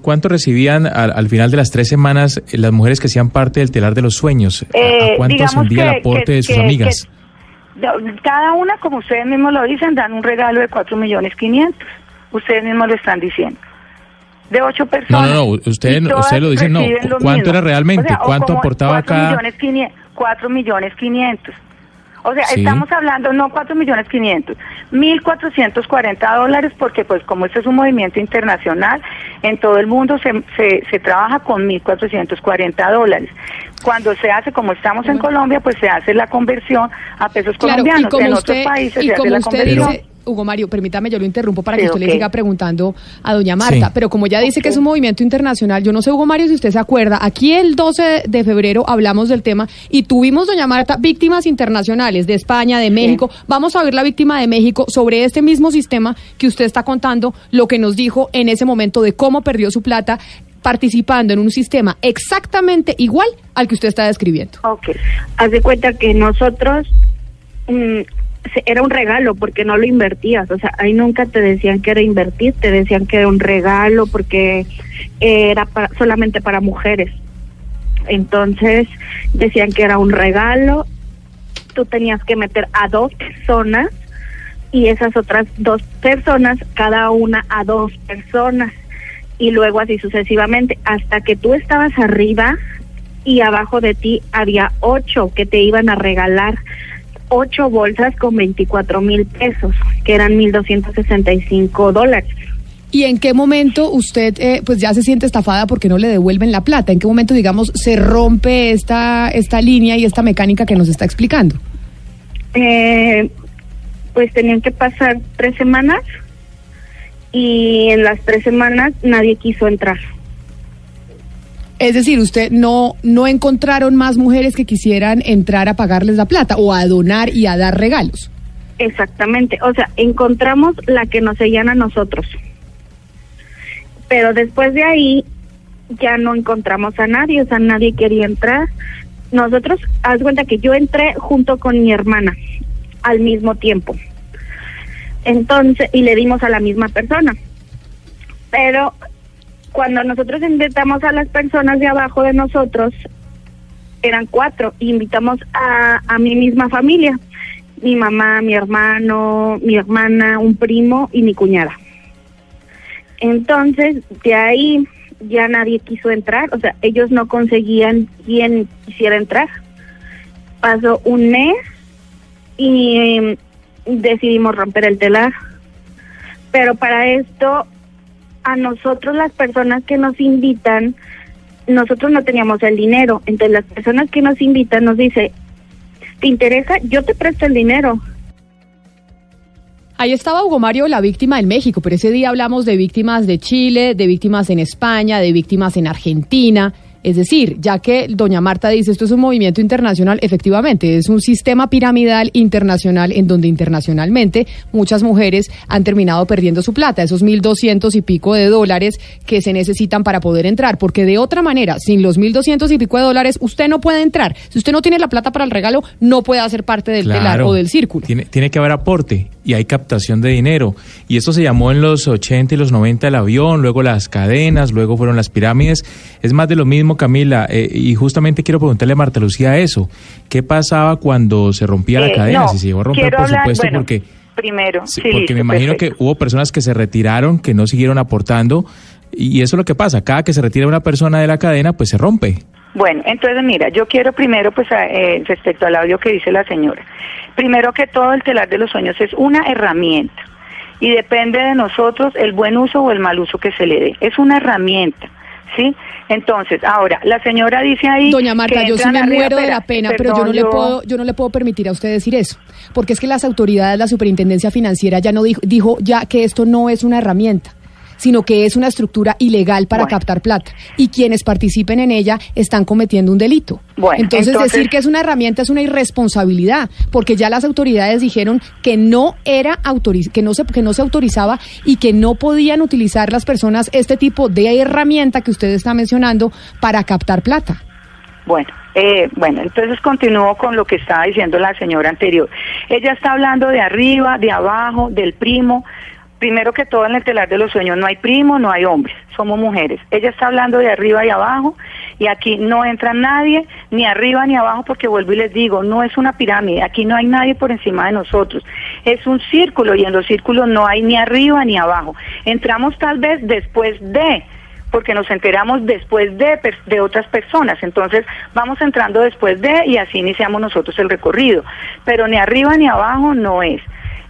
¿cuánto recibían al, final de las tres semanas eh, las mujeres que hacían parte del telar de los sueños? ¿A, eh, cuánto ascendía el aporte de sus amigas? cada una, como ustedes mismos lo dicen, dan un regalo de cuatro millones quinientos. Ustedes mismos lo están diciendo de ocho personas. No, no, no, usted, usted lo dice, no. ¿Cuánto era realmente? ¿Cuánto aportaba cada...? Millones, 4 millones 500. O sea, estamos hablando no 4 millones 500, 1.440 dólares porque pues como este es un movimiento internacional, en todo el mundo se, se, se trabaja con 1.440 dólares. Cuando se hace, como estamos en Colombia, pues se hace la conversión a pesos colombianos. en otros países se hace la conversión. Hugo Mario, permítame, yo lo interrumpo para que usted le siga preguntando a doña Marta, pero como ya dice que es un movimiento internacional, yo no sé, Hugo Mario, si usted se acuerda, aquí el 12 de febrero hablamos del tema y tuvimos, doña Marta, víctimas internacionales de España, de México. Vamos a ver la víctima de México sobre este mismo sistema que usted está contando, lo que nos dijo en ese momento de cómo perdió su plata participando en un sistema exactamente igual al que usted está describiendo. Ok, haz de cuenta que nosotros... Mm, era un regalo porque no lo invertías, o sea, ahí nunca te decían que era invertir, te decían que era un regalo porque era solamente para mujeres. Entonces decían que era un regalo, tú tenías que meter a dos personas y esas otras dos personas, cada una a dos personas. Y luego así sucesivamente, hasta que tú estabas arriba y abajo de ti había ocho que te iban a regalar ocho bolsas con 24 mil pesos, que eran 1.265 dólares. ¿Y en qué momento usted eh, pues ya se siente estafada porque no le devuelven la plata? ¿En qué momento, digamos, se rompe esta, esta línea y esta mecánica que nos está explicando? Eh, pues tenían que pasar tres semanas y en las tres semanas nadie quiso entrar. Es decir, usted no no encontraron más mujeres que quisieran entrar a pagarles la plata o a donar y a dar regalos. Exactamente, o sea, encontramos la que nos seguían a nosotros. Pero después de ahí ya no encontramos a nadie, o sea, nadie quería entrar. Nosotros, haz cuenta que yo entré junto con mi hermana al mismo tiempo. Entonces, y le dimos a la misma persona. Pero cuando nosotros invitamos a las personas de abajo de nosotros, eran cuatro, invitamos a, a mi misma familia, mi mamá, mi hermano, mi hermana, un primo y mi cuñada. Entonces, de ahí ya nadie quiso entrar, o sea, ellos no conseguían quien quisiera entrar. Pasó un mes y em, decidimos romper el telar. Pero para esto, a nosotros las personas que nos invitan, nosotros no teníamos el dinero. Entonces las personas que nos invitan nos dice, ¿te interesa? Yo te presto el dinero. Ahí estaba Hugo Mario, la víctima en México, pero ese día hablamos de víctimas de Chile, de víctimas en España, de víctimas en Argentina. Es decir, ya que doña Marta dice esto es un movimiento internacional, efectivamente, es un sistema piramidal internacional en donde internacionalmente muchas mujeres han terminado perdiendo su plata, esos mil doscientos y pico de dólares que se necesitan para poder entrar, porque de otra manera, sin los mil doscientos y pico de dólares, usted no puede entrar. Si usted no tiene la plata para el regalo, no puede hacer parte del telar o del círculo. Tiene, tiene que haber aporte y hay captación de dinero. Y esto se llamó en los 80 y los 90 el avión, luego las cadenas, luego fueron las pirámides. Es más de lo mismo, Camila. Eh, y justamente quiero preguntarle a Marta Lucía eso. ¿Qué pasaba cuando se rompía la Eh, cadena? no, si se llegó a romper, por hablar- supuesto, bueno, porque... Primero, Sí, sí, porque listo, me imagino perfecto. que hubo personas que se retiraron, que no siguieron aportando. Y eso es lo que pasa. Cada que se retira una persona de la cadena, pues se rompe. Bueno, entonces mira, yo quiero primero, pues, a- eh, respecto al audio que dice la señora, primero que todo el telar de los sueños es una herramienta y depende de nosotros el buen uso o el mal uso que se le dé. Es una herramienta, ¿sí? Entonces, ahora, la señora dice ahí... Doña Marta, que yo sí me arriba- muero de la pena, pero yo no le puedo, yo no le puedo permitir a usted decir eso, porque es que las autoridades, la Superintendencia Financiera ya no dijo, dijo ya que esto no es una herramienta sino que es una estructura ilegal para Bueno. captar plata y quienes participen en ella están cometiendo un delito. Bueno, entonces, entonces- decir que es una herramienta es una irresponsabilidad, porque ya las autoridades dijeron que no era autoriz que no se que no se autorizaba y que no podían utilizar las personas este tipo de herramienta que usted está mencionando para captar plata. Bueno, eh, bueno, entonces continúo con lo que estaba diciendo la señora anterior. Ella está hablando de arriba, de abajo, del primo. Primero que todo en el telar de los sueños no hay primo, no hay hombres, somos mujeres. Ella está hablando de arriba y abajo y aquí no entra nadie, ni arriba ni abajo, porque vuelvo y les digo, no es una pirámide, aquí no hay nadie por encima de nosotros. Es un círculo y en los círculos no hay ni arriba ni abajo. Entramos tal vez después de porque nos enteramos después de, de otras personas. Entonces vamos entrando después de y así iniciamos nosotros el recorrido. Pero ni arriba ni abajo no es.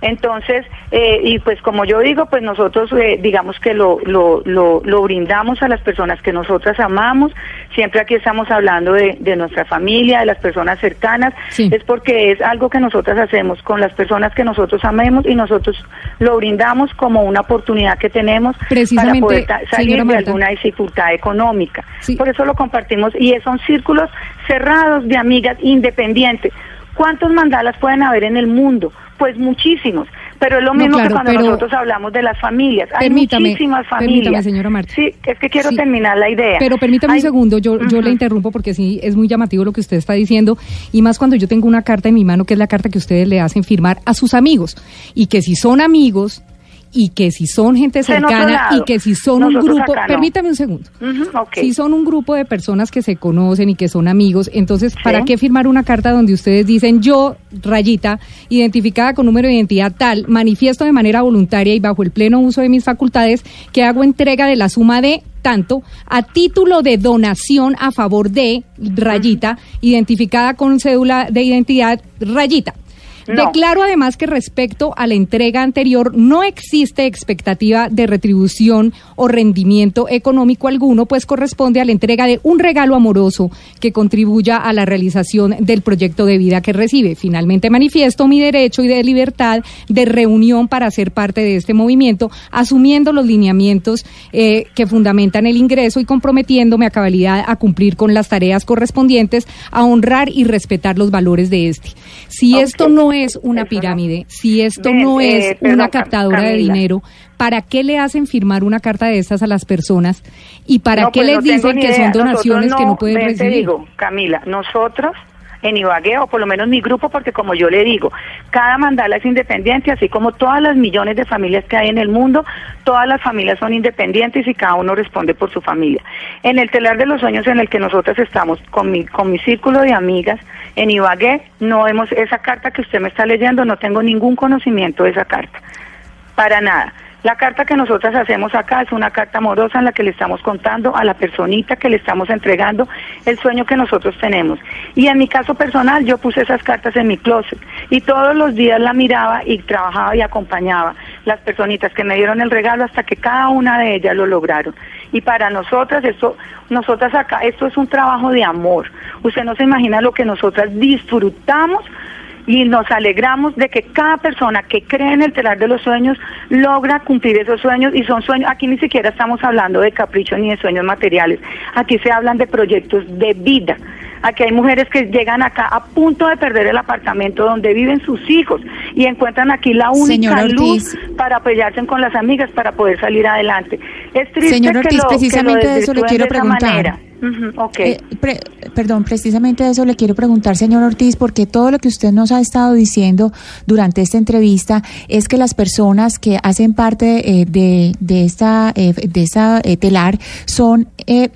Entonces, eh, y pues como yo digo, pues nosotros eh, digamos que lo, lo, lo, lo brindamos a las personas que nosotras amamos. Siempre aquí estamos hablando de, de nuestra familia, de las personas cercanas. Sí. Es porque es algo que nosotras hacemos con las personas que nosotros amemos y nosotros lo brindamos como una oportunidad que tenemos para poder salir de alguna dificultad económica. Sí. Por eso lo compartimos y son círculos cerrados de amigas independientes. ¿Cuántos mandalas pueden haber en el mundo? Pues muchísimos. Pero es lo No, mismo claro, que cuando nosotros hablamos de las familias. Hay Permítame, muchísimas permítame, familias. señora Marta. Sí, es que quiero Sí. terminar la idea. Pero permítame Hay- un segundo, yo, yo le interrumpo porque sí es muy llamativo lo que usted está diciendo y más cuando yo tengo una carta en mi mano que es la carta que ustedes le hacen firmar a sus amigos y que si son amigos y que si son gente cercana y que si son un grupo, permítame un segundo, si son un grupo de personas que se conocen y que son amigos, entonces, ¿para qué firmar una carta donde ustedes dicen yo, rayita, identificada con número de identidad tal, manifiesto de manera voluntaria y bajo el pleno uso de mis facultades que hago entrega de la suma de tanto a título de donación a favor de rayita, identificada con cédula de identidad rayita? Declaro además que respecto a la entrega anterior no existe expectativa de retribución o rendimiento económico alguno, pues corresponde a la entrega de un regalo amoroso que contribuya a la realización del proyecto de vida que recibe. Finalmente manifiesto mi derecho y de libertad de reunión para ser parte de este movimiento, asumiendo los lineamientos eh, que fundamentan el ingreso y comprometiéndome a cabalidad a cumplir con las tareas correspondientes, a honrar y respetar los valores de este. Si esto no es una pirámide, si esto no es eh, una captadora de dinero, ¿para qué le hacen firmar una carta de estas a las personas? ¿Y para qué pues les dicen que son donaciones que no pueden recibir? Te digo, Camila, nosotros en Ibagué, o por lo menos mi grupo, porque como yo le digo, cada mandala es independiente, así como todas las millones de familias que hay en el mundo, todas las familias son independientes y cada uno responde por su familia. En el telar de los sueños en el que nosotros estamos, con mi, con mi círculo de amigas, en Ibagué, no vemos esa carta que usted me está leyendo, no tengo ningún conocimiento de esa carta, para nada. La carta que nosotras hacemos acá es una carta amorosa en la que le estamos contando a la personita que le estamos entregando el sueño que nosotros tenemos. Y en mi caso personal, yo puse esas cartas en mi closet y todos los días la miraba y trabajaba y acompañaba las personitas que me dieron el regalo hasta que cada una de ellas lo lograron. Y para nosotras, esto, nosotras acá, esto es un trabajo de amor. Usted no se imagina lo que nosotras disfrutamos y nos alegramos de que cada persona que cree en el telar de los sueños logra cumplir esos sueños y son sueños, aquí ni siquiera estamos hablando de caprichos ni de sueños materiales, aquí se hablan de proyectos de vida. Aquí hay mujeres que llegan acá a punto de perder el apartamento donde viven sus hijos y encuentran aquí la única luz para apoyarse con las amigas para poder salir adelante. Es triste Señor Ortiz, que precisamente de eso le quiero preguntar. Eh, perdón, precisamente eso le quiero preguntar, señor Ortiz, porque todo lo que usted nos ha estado diciendo durante esta entrevista es que las personas que hacen parte eh, de, de, esta, eh, de esta telar son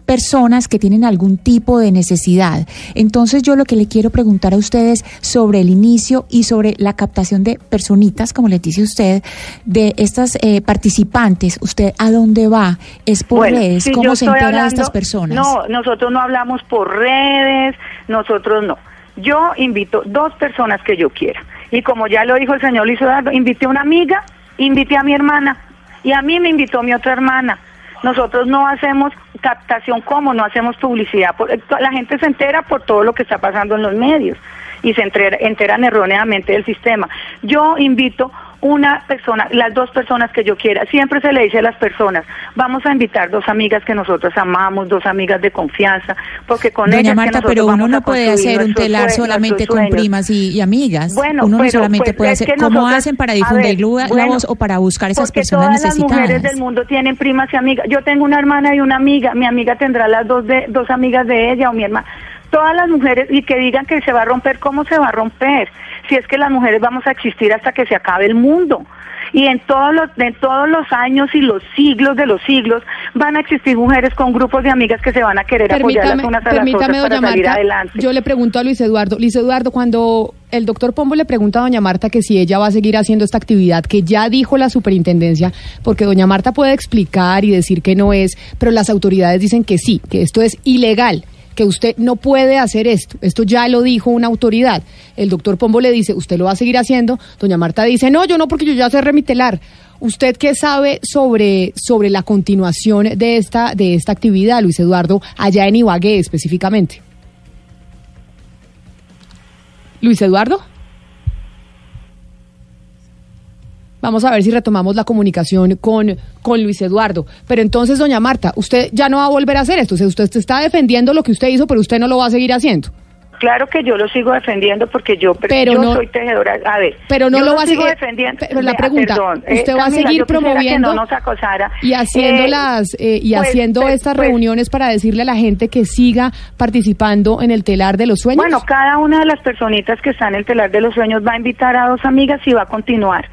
personas que tienen algún tipo de necesidad. Entonces yo lo que le quiero preguntar a ustedes sobre el inicio y sobre la captación de personitas, como le dice usted, de estas participantes, ¿usted a dónde va? ¿Es por redes? ¿Cómo se entera de estas personas? No, nosotros no hablamos por redes, nosotros no. Yo invito dos personas que yo quiera. Y como ya lo dijo el señor Luis invité a una amiga, invité a mi hermana y a mí me invitó mi otra hermana. Nosotros no hacemos captación como, no hacemos publicidad. La gente se entera por todo lo que está pasando en los medios y se enteran erróneamente del sistema. Yo invito una persona, las dos personas que yo quiera. Siempre se le dice a las personas, vamos a invitar dos amigas que nosotros amamos, dos amigas de confianza, porque con Doña ellas Marta, pero uno no puede hacer un telar solamente con primas y, amigas. Bueno, uno no solamente pues, puede hacer. ¿Cómo hacen para difundir la voz o para buscar esas personas necesitadas? Todas las mujeres del mundo tienen primas y amigas. Yo tengo una hermana y una amiga. Mi amiga tendrá las dos de dos amigas de ella o mi hermana todas las mujeres y que digan que se va a romper, ¿cómo se va a romper? Si es que las mujeres vamos a existir hasta que se acabe el mundo. Y en todos los, en todos los años y los siglos de los siglos van a existir mujeres con grupos de amigas que se van a querer apoyar las unas a las otras para salir adelante. Yo le pregunto a Luis Eduardo, Luis Eduardo, cuando el doctor Pombo le pregunta a doña Marta que si ella va a seguir haciendo esta actividad que ya dijo la superintendencia, porque doña Marta puede explicar y decir que no es, pero las autoridades dicen que sí, que esto es ilegal que usted no puede hacer esto. Esto ya lo dijo una autoridad. El doctor Pombo le dice, usted lo va a seguir haciendo. Doña Marta dice, no, yo no, porque yo ya sé remitelar. ¿Usted qué sabe sobre, sobre la continuación de esta, de esta actividad, Luis Eduardo, allá en Ibagué específicamente? Luis Eduardo. Vamos a ver si retomamos la comunicación con, con Luis Eduardo. Pero entonces, doña Marta, usted ya no va a volver a hacer esto. O sea, usted está defendiendo lo que usted hizo, pero usted no lo va a seguir haciendo. Claro que yo lo sigo defendiendo porque yo, pero yo soy tejedora. A ver, pero no lo va a seguir defendiendo. Pero la pregunta, usted va a seguir promoviendo y haciendo eh, las eh, y pues, haciendo pues, estas pues, reuniones para decirle a la gente que siga participando en el telar de los sueños. Bueno, cada una de las personitas que están en el telar de los sueños va a invitar a dos amigas y va a continuar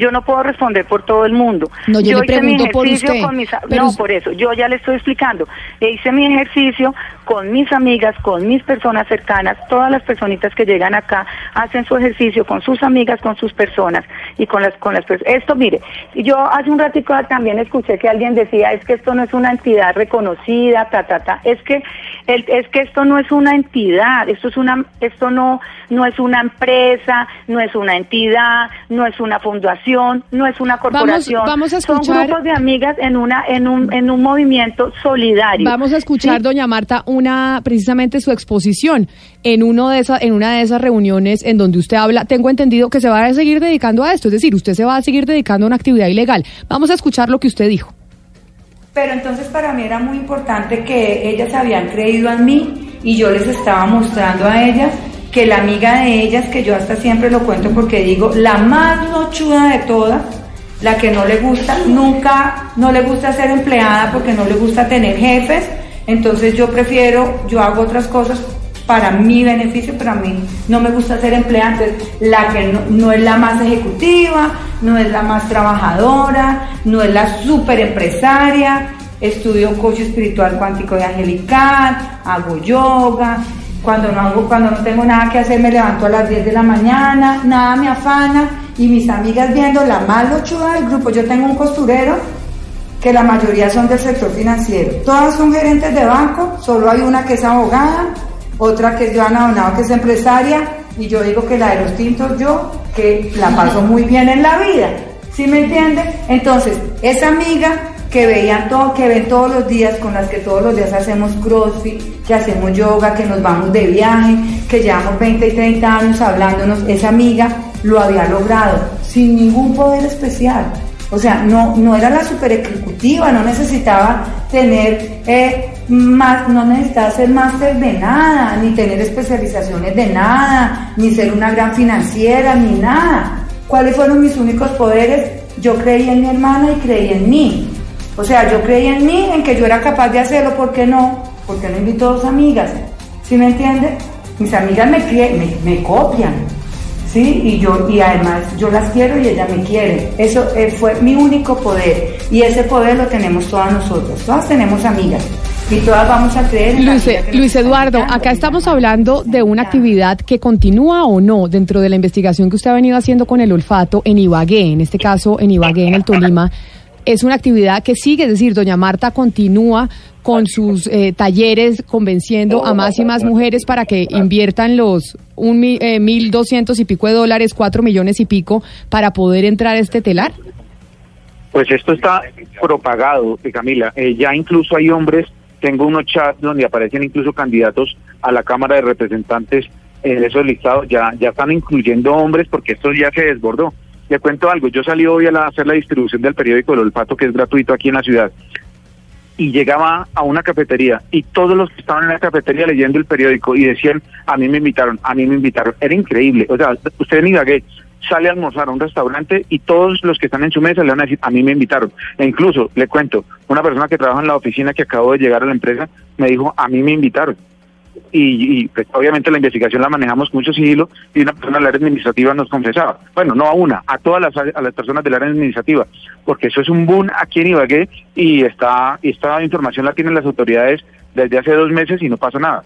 Yo no puedo responder por todo el mundo. No, yo, le pregunto por usted. Con mis, no, por eso, yo ya le estoy explicando. Hice mi ejercicio con mis amigas, con mis personas cercanas, todas las personitas que llegan acá hacen su ejercicio con sus amigas, con sus personas y con las con las. Esto, mire, yo hace un ratico también escuché que alguien decía, es que esto no es una entidad reconocida, ta ta ta. Es que el, es que esto no es una entidad, esto es una esto no no es una empresa, no es una entidad, no es una fundación, no es una corporación. Vamos, a escuchar... Son grupos de amigas en una en un en un movimiento solidario. Vamos a escuchar, doña Marta, una precisamente su exposición en uno de esas en una de esas reuniones en donde usted habla. Tengo entendido que se va a seguir dedicando a esto, es decir, usted se va a seguir dedicando a una actividad ilegal. Vamos a escuchar lo que usted dijo. Pero entonces para mí era muy importante que ellas habían creído en mí y yo les estaba mostrando a ellas que la amiga de ellas, que yo hasta siempre lo cuento porque digo, la más nochuda de todas, la que no le gusta, nunca, no le gusta ser empleada porque no le gusta tener jefes, entonces yo prefiero, yo hago otras cosas para mi beneficio, pero a mí no me gusta ser empleada, entonces la que no, es la más ejecutiva, no es la más trabajadora, no es la super empresaria, estudio coche espiritual cuántico y angelical, hago yoga, cuando no, hago, cuando no tengo nada que hacer me levanto a las 10 de la mañana, nada me afana y mis amigas viendo la malo chuda del grupo. Yo tengo un costurero que la mayoría son del sector financiero. Todas son gerentes de banco, solo hay una que es abogada, otra que es Joana Donado que es empresaria y yo digo que la de los tintos yo que la paso muy bien en la vida. ¿Sí me entiende? Entonces, esa amiga que veían todo, que ven todos los días, con las que todos los días hacemos crossfit, que hacemos yoga, que nos vamos de viaje, que llevamos 20 y 30 años hablándonos, esa amiga lo había logrado sin ningún poder especial. O sea, no, no era la super ejecutiva, no necesitaba tener eh, más, no necesitaba ser máster de nada, ni tener especializaciones de nada, ni ser una gran financiera, ni nada. ¿Cuáles fueron mis únicos poderes? Yo creí en mi hermana y creí en mí. O sea, yo creí en mí, en que yo era capaz de hacerlo, ¿por qué no? Porque no invito a dos amigas. ¿Sí me entiende? Mis amigas me, me, me copian. ¿sí? Y yo, y además yo las quiero y ella me quiere. Eso eh, fue mi único poder. Y ese poder lo tenemos todas nosotros. Todas tenemos amigas. Y todas vamos a creer en Luis, Luis Eduardo, acá estamos hablando de una actividad que continúa o no dentro de la investigación que usted ha venido haciendo con el olfato en Ibagué, en este caso en Ibagué, en el Tolima es una actividad que sigue, es decir, doña Marta continúa con sus eh, talleres convenciendo a más y más mujeres para que inviertan los un, eh, mil doscientos y pico de dólares, cuatro millones y pico, para poder entrar a este telar? Pues esto está propagado, eh, Camila. ya incluso hay hombres, tengo unos chats donde aparecen incluso candidatos a la Cámara de Representantes en esos listados, ya, ya están incluyendo hombres porque esto ya se desbordó. Le cuento algo, yo salí hoy a hacer la distribución del periódico El Olfato, que es gratuito aquí en la ciudad, y llegaba a una cafetería y todos los que estaban en la cafetería leyendo el periódico y decían, a mí me invitaron, a mí me invitaron. Era increíble. O sea, usted en Ibagué sale a almorzar a un restaurante y todos los que están en su mesa le van a decir, a mí me invitaron. E incluso, le cuento, una persona que trabaja en la oficina que acabó de llegar a la empresa me dijo, a mí me invitaron y, pues, obviamente la investigación la manejamos con mucho sigilo y una persona del área administrativa nos confesaba, bueno, no a una, a todas las, a las personas del área administrativa, porque eso es un boom aquí en Ibagué y está, esta información la tienen las autoridades desde hace dos meses y no pasa nada.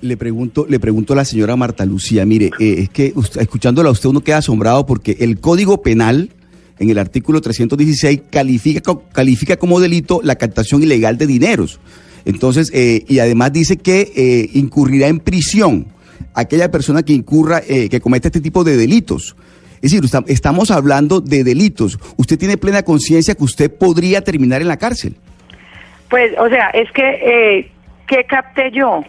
Le pregunto, le pregunto a la señora Marta Lucía, mire, eh, es que escuchándola a usted uno queda asombrado porque el Código Penal en el artículo 316 califica, califica como delito la captación ilegal de dineros. Entonces, eh, y además dice que eh, incurrirá en prisión aquella persona que incurra, eh, que cometa este tipo de delitos. Es decir, estamos hablando de delitos. ¿Usted tiene plena conciencia que usted podría terminar en la cárcel? Pues, o sea, es que, ¿qué capté yo?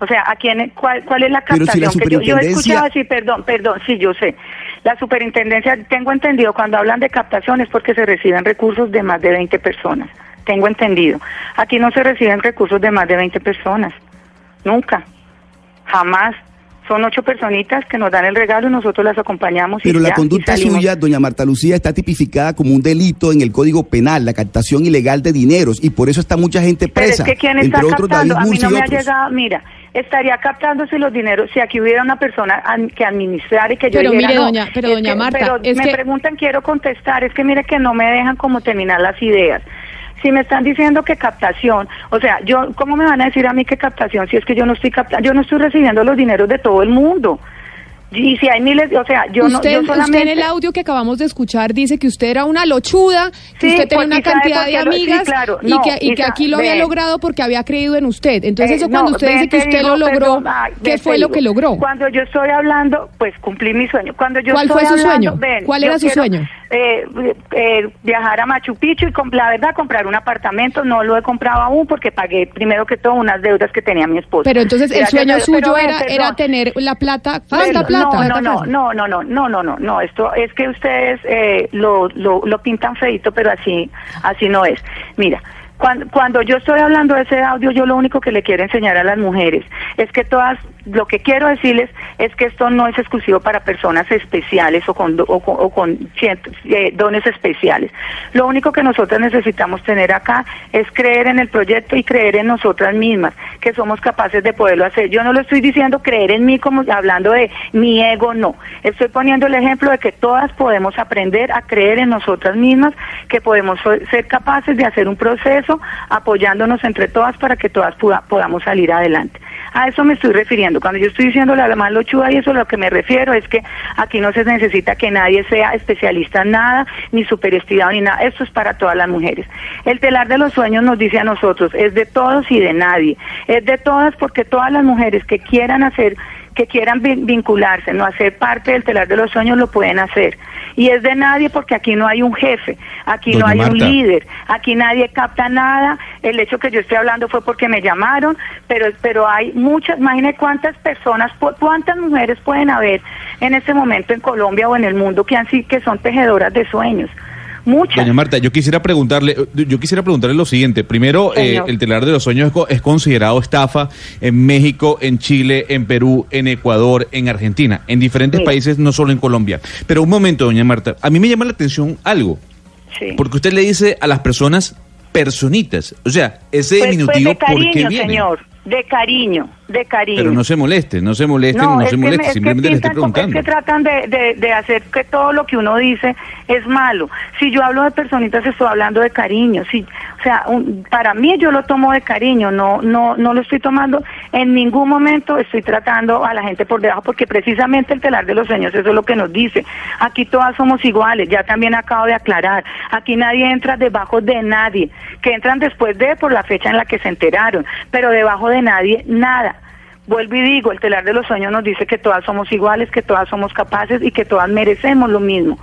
O sea, ¿a quién, cuál, cuál es la captación? que yo, yo, he escuchado así, perdón, perdón, sí, yo sé. La superintendencia, tengo entendido, cuando hablan de captación es porque se reciben recursos de más de 20 personas tengo entendido. Aquí no se reciben recursos de más de 20 personas, nunca, jamás. son ocho personitas que nos dan el regalo y nosotros las acompañamos. Pero la conducta suya, doña Marta Lucía, está tipificada como un delito en el Código Penal, la captación ilegal de dineros, y por eso está mucha gente presa. Pero es que ¿quién está captando? A mí no me ha llegado, mira, estaría captando si los dineros, si aquí hubiera una persona que administrar y que yo pero mire, doña, pero doña Marta, pero me preguntan, quiero contestar, es que mire que no me dejan como terminar las ideas si me están diciendo que captación, o sea, yo, ¿cómo me van a decir a mí que captación si es que yo no estoy captando, yo no estoy recibiendo los dineros de todo el mundo? Y si hay miles, o sea, yo no yo solamente... Usted en el audio que acabamos de escuchar dice que usted era una lochuda, que usted tenía una cantidad de amigas y, que, y que, aquí lo había logrado porque había creído en usted. Entonces, eso cuando usted dice que usted lo logró, ¿qué fue lo que logró? Cuando yo estoy hablando, pues cumplí mi sueño. Cuando yo ¿Cuál fue su sueño? ¿Cuál era su sueño? Eh, eh, viajar a Machu Picchu y con, la verdad comprar un apartamento no lo he comprado aún porque pagué primero que todo unas deudas que tenía mi esposo. Pero entonces el sueño suyo era, era tener la plata, falta plata. No, no, no, no, no, no, no, no, no, esto es que ustedes eh, lo, lo, lo pintan feito, pero así, así no es. Mira, cuando, cuando, yo estoy hablando de ese audio, yo lo único que le quiero enseñar a las mujeres es que todas lo que quiero decirles es que esto no es exclusivo para personas especiales o con, o con, eh, dones especiales. Lo único que nosotros necesitamos tener acá es creer en el proyecto y creer en nosotras mismas, que somos capaces de poderlo hacer. Yo no lo estoy diciendo creer en mí como hablando de mi ego, no. Estoy poniendo el ejemplo de que todas podemos aprender a creer en nosotras mismas, que podemos ser capaces de hacer un proceso apoyándonos entre todas para que todas podamos salir adelante. A eso me estoy refiriendo. Cuando yo estoy diciendo la más lochuda y eso a lo que me refiero es que aquí no se necesita que nadie sea especialista en nada, ni superestimado ni nada. Esto es para todas las mujeres. El telar de los sueños nos dice a nosotros, es de todos y de nadie. Es de todas porque todas las mujeres que quieran hacer que quieran vincularse, no hacer parte del telar de los sueños, lo pueden hacer. Y es de nadie porque aquí no hay un jefe, aquí no hay un líder, aquí nadie capta nada. El hecho que yo estoy hablando fue porque me llamaron, pero, pero hay muchas, imagine cuántas personas, cuántas mujeres pueden haber en este momento en Colombia o en el mundo que, han, que son tejedoras de sueños. Muchas. Doña Marta, yo quisiera preguntarle, yo quisiera preguntarle lo siguiente. Primero, eh, el telar de los sueños es, considerado estafa en México, en Chile, en Perú, en Ecuador, en Argentina, en diferentes países, no solo en Colombia. Pero un momento, doña Marta, a mí me llama la atención algo. Porque usted le dice a las personas personitas, o sea, ese pues, diminutivo, pues ¿por qué viene? Señor, de cariño de cariño. Pero no se moleste, no se moleste, no, se moleste, simplemente le estoy preguntando. Es que tratan de, de, hacer que todo lo que uno dice es malo. Si yo hablo de personitas, estoy hablando de cariño. Si, o sea, para mí yo lo tomo de cariño, no, no, no lo estoy tomando en ningún momento, estoy tratando a la gente por debajo, porque precisamente el telar de los sueños, eso es lo que nos dice. Aquí todas somos iguales, ya también acabo de aclarar. Aquí nadie entra debajo de nadie, que entran después de por la fecha en la que se enteraron, pero debajo de nadie, nada. Vuelvo y digo, el telar de los sueños nos dice que todas somos iguales, que todas somos capaces y que todas merecemos lo mismo.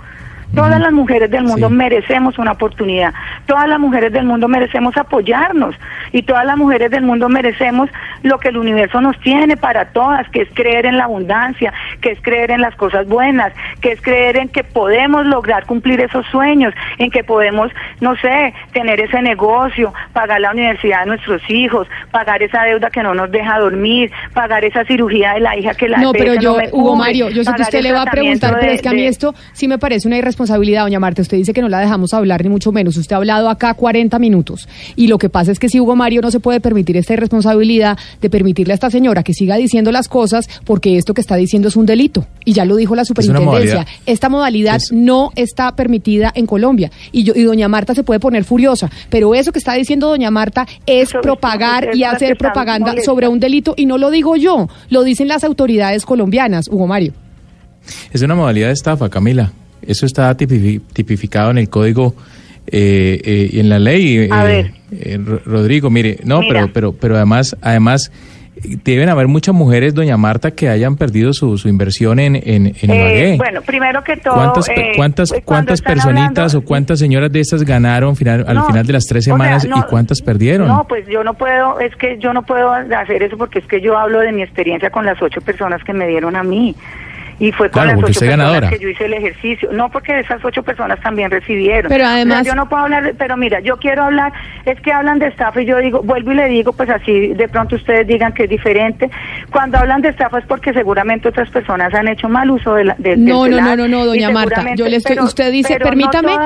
Todas las mujeres del mundo merecemos una oportunidad. Todas las mujeres del mundo merecemos apoyarnos. Y todas las mujeres del mundo merecemos lo que el universo nos tiene para todas, que es creer en la abundancia, que es creer en las cosas buenas, que es creer en que podemos lograr cumplir esos sueños, en que podemos, no sé, tener ese negocio, pagar la universidad de nuestros hijos, pagar esa deuda que no nos deja dormir, pagar esa cirugía de la hija que la No, pero yo, Hugo Mario, yo sé que usted le va a preguntar, pero es que a mí esto sí me parece una irresponsabilidad responsabilidad, doña Marta. Usted dice que no la dejamos hablar, ni mucho menos. Usted ha hablado acá 40 minutos. Y lo que pasa es que si Hugo Mario no se puede permitir esta irresponsabilidad de permitirle a esta señora que siga diciendo las cosas, porque esto que está diciendo es un delito. Y ya lo dijo la superintendencia. Esta modalidad no está permitida en Colombia. Y, yo, y doña Marta se puede poner furiosa. Pero eso que está diciendo doña Marta es propagar y hacer propaganda sobre un delito. Y no lo digo yo, lo dicen las autoridades colombianas, Hugo Mario. Es una modalidad de estafa, Camila. Eso está tipificado en el código eh, eh, y en la ley. A eh, ver. Rodrigo, mire, no, pero pero pero además además deben haber muchas mujeres, doña Marta, que hayan perdido su, su inversión en, en, en bueno, primero que todo... ¿Cuántas, cuántas, cuántas personitas o cuántas señoras de estas ganaron final, al final de las tres semanas y cuántas perdieron? No, pues yo no puedo, es que yo no puedo hacer eso porque es que yo hablo de mi experiencia con las ocho personas que me dieron a mí y fue con las ocho personas que yo hice el ejercicio. No porque esas ocho personas también recibieron. Pero además... yo no puedo hablar, pero mira, yo quiero hablar, es que hablan de estafa y yo digo, vuelvo y le digo, pues así de pronto ustedes digan que es diferente. Cuando hablan de estafa es porque seguramente otras personas han hecho mal uso de la, no, no, no, no, no, doña Marta, yo le estoy, usted dice, permítame,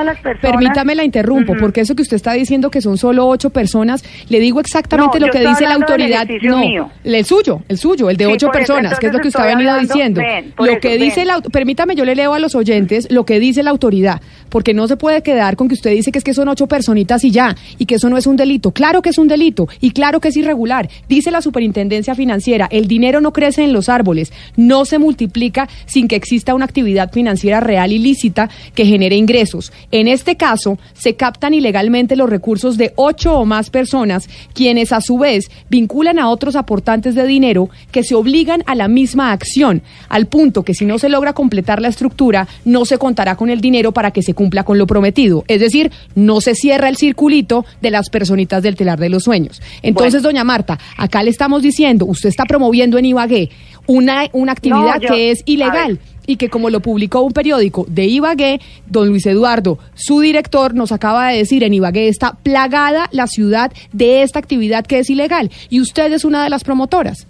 permítame la interrumpo, porque eso que usted está diciendo que son solo ocho personas, le digo exactamente lo que dice la autoridad, no, el suyo, el suyo, el de ocho personas, que es lo que usted ha venido diciendo. lo que dice la permítame, yo le leo a los oyentes lo que dice la autoridad, porque no se puede quedar con que usted dice que es que son ocho personitas y ya, y que eso no es un delito. Claro que es un delito, y claro que es irregular. Dice la superintendencia financiera, el dinero no crece en los árboles, no se multiplica sin que exista una actividad financiera real y lícita que genere ingresos. En este caso, se captan ilegalmente los recursos de ocho o más personas, quienes a su vez vinculan a otros aportantes de dinero que se obligan a la misma acción, al punto que si no se logra completar la estructura, no se contará con el dinero para que se cumpla con lo prometido. Es decir, no se cierra el circulito de las personitas del telar de los sueños. Entonces, doña Marta, acá le estamos diciendo, usted está promoviendo en Ibagué una, una actividad que es ilegal y que como lo publicó un periódico de Ibagué, don Luis Eduardo, su director, nos acaba de decir, en Ibagué está plagada la ciudad de esta actividad que es ilegal y usted es una de las promotoras.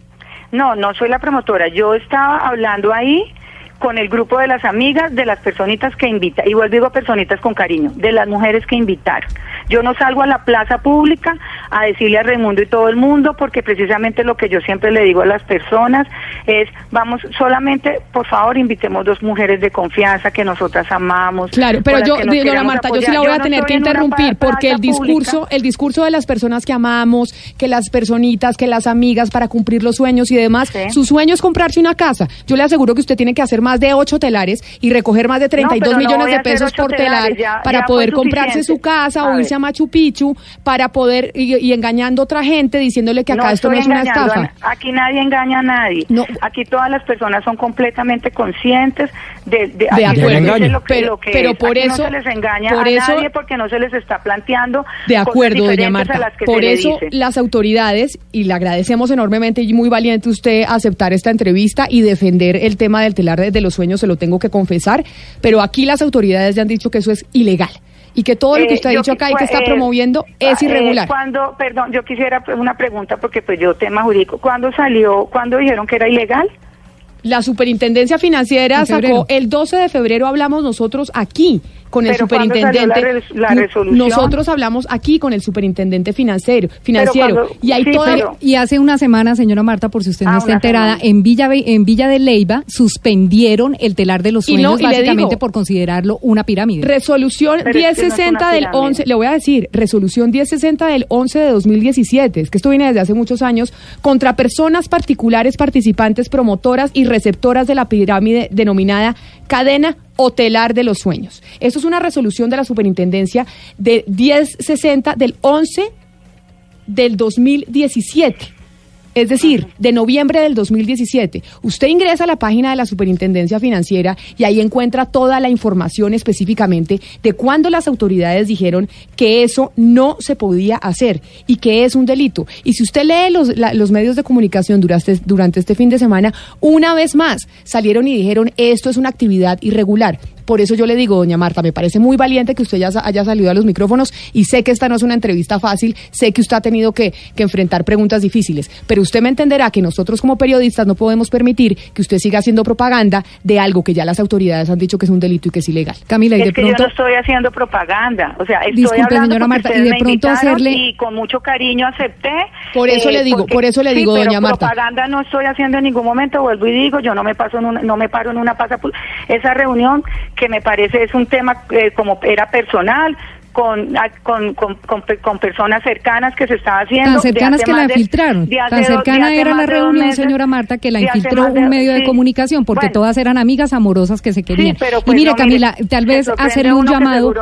No, no soy la promotora. Yo estaba hablando ahí con el grupo de las amigas, de las personitas que invita, y vuelvo digo personitas con cariño, de las mujeres que invitaron. Yo no salgo a la plaza pública a decirle a Raimundo y todo el mundo, porque precisamente lo que yo siempre le digo a las personas es, vamos, solamente, por favor, invitemos dos mujeres de confianza que nosotras amamos. Claro, pero yo, dora Marta, yo sí la voy a tener que interrumpir, porque el discurso, el discurso de las personas que amamos, que las personitas, que las amigas para cumplir los sueños y demás, su sueño es comprarse una casa. Yo le aseguro que usted tiene que hacer más de ocho telares y recoger más de 32 millones de pesos por telar para poder comprarse su casa o irse a Machu Picchu para poder y, engañando a otra gente diciéndole que acá esto no es una estafa. Aquí nadie engaña a nadie. No. Aquí todas las personas son completamente conscientes de, de, acuerdo. pero, pero por eso no se les engaña a nadie porque no se les está planteando de acuerdo doña Marta por eso las autoridades y le agradecemos enormemente y muy valiente usted aceptar esta entrevista y defender el tema del telar de los sueños se lo tengo que confesar pero aquí las autoridades ya han dicho que eso es ilegal y que todo lo que eh, usted ha dicho acá y que está eh, promoviendo es eh, irregular. cuando, perdón, yo quisiera una pregunta porque pues yo tema jurídico, ¿cuándo salió, cuándo dijeron que era ilegal? La superintendencia financiera sacó el 12 de febrero hablamos nosotros aquí con el superintendente. La, resolución? Nosotros hablamos aquí con el superintendente financiero, financiero y hay y hace una semana, señora Marta, por si usted no ah, está enterada, en Villa en Villa de Leiva suspendieron el telar de los sueños básicamente por considerarlo una pirámide. Resolución 1060 del 11, le voy a decir, resolución 1060 del 11 de 2017, es que esto viene desde hace muchos años contra personas particulares participantes promotoras y receptoras de la pirámide denominada cadena hotelar de los sueños. Esto es una resolución de la superintendencia de 1060 del 11 del 2017 es decir, de noviembre del 2017. Usted ingresa a la página de la Superintendencia Financiera y ahí encuentra toda la información específicamente de cuándo las autoridades dijeron que eso no se podía hacer y que es un delito. Y si usted lee los, medios de comunicación durante este fin de semana, una vez más salieron y dijeron esto es una actividad irregular. Por eso yo le digo, doña Marta, me parece muy valiente que usted ya haya salido a los micrófonos y sé que esta no es una entrevista fácil, sé que usted ha tenido que, enfrentar preguntas difíciles, pero usted me entenderá que nosotros como periodistas no podemos permitir que usted siga haciendo propaganda de algo que ya las autoridades han dicho que es un delito y que es ilegal. Camila, y de pronto... yo no estoy haciendo propaganda, o sea, estoy hablando señora Marta, y de pronto hacerle... Y con mucho cariño acepté. Por eso le eh, digo, por eso le digo, doña Marta. propaganda no estoy haciendo en ningún momento, vuelvo y digo, yo no me paso en no me paro en una pasa esa reunión que me parece es un tema eh, como era personal, con, con, con, con, personas cercanas que se estaba haciendo. Tan cercanas que la infiltraron. Tan cercana era la reunión, señora Marta, que la infiltró un medio de, comunicación, porque todas eran amigas amorosas que se querían. y pues mire, Camila, tal vez hacerle un llamado.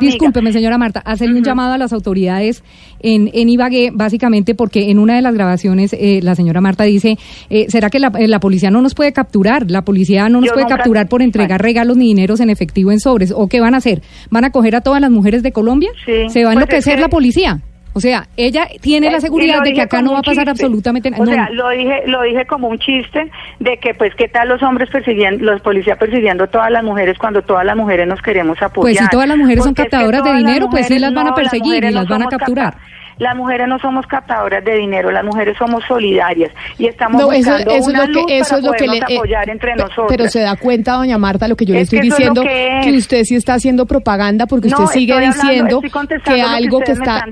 discúlpeme, señora Marta, hacerle un llamado a las autoridades en, en Ibagué, básicamente porque en una de las grabaciones eh, la señora Marta dice: eh, ¿será que la, eh, la, policía no nos puede capturar? La policía no nos puede capturar por entregar regalos ni dineros en efectivo en sobres. ¿O qué van a hacer? ¿Van a coger a todas las mujeres de Colombia? ¿Se va a pues enloquecer la policía? O sea, ella tiene la seguridad de que acá no va a pasar absolutamente nada. O sea, lo dije, lo dije como un chiste de que, pues, ¿qué tal los hombres persiguiendo, los policías persiguiendo a todas las mujeres cuando todas las mujeres nos queremos apoyar? Pues si todas las mujeres son captadoras de dinero, pues sí las van a perseguir y las van a capturar. Las mujeres no somos captadoras de dinero, las mujeres somos solidarias y estamos buscando eso, una es lo que, eso es lo que le, eh, apoyar entre nosotros. Pero se da cuenta, doña Marta, lo que yo le estoy diciendo, que, usted sí está haciendo propaganda porque usted sigue diciendo que algo que, está,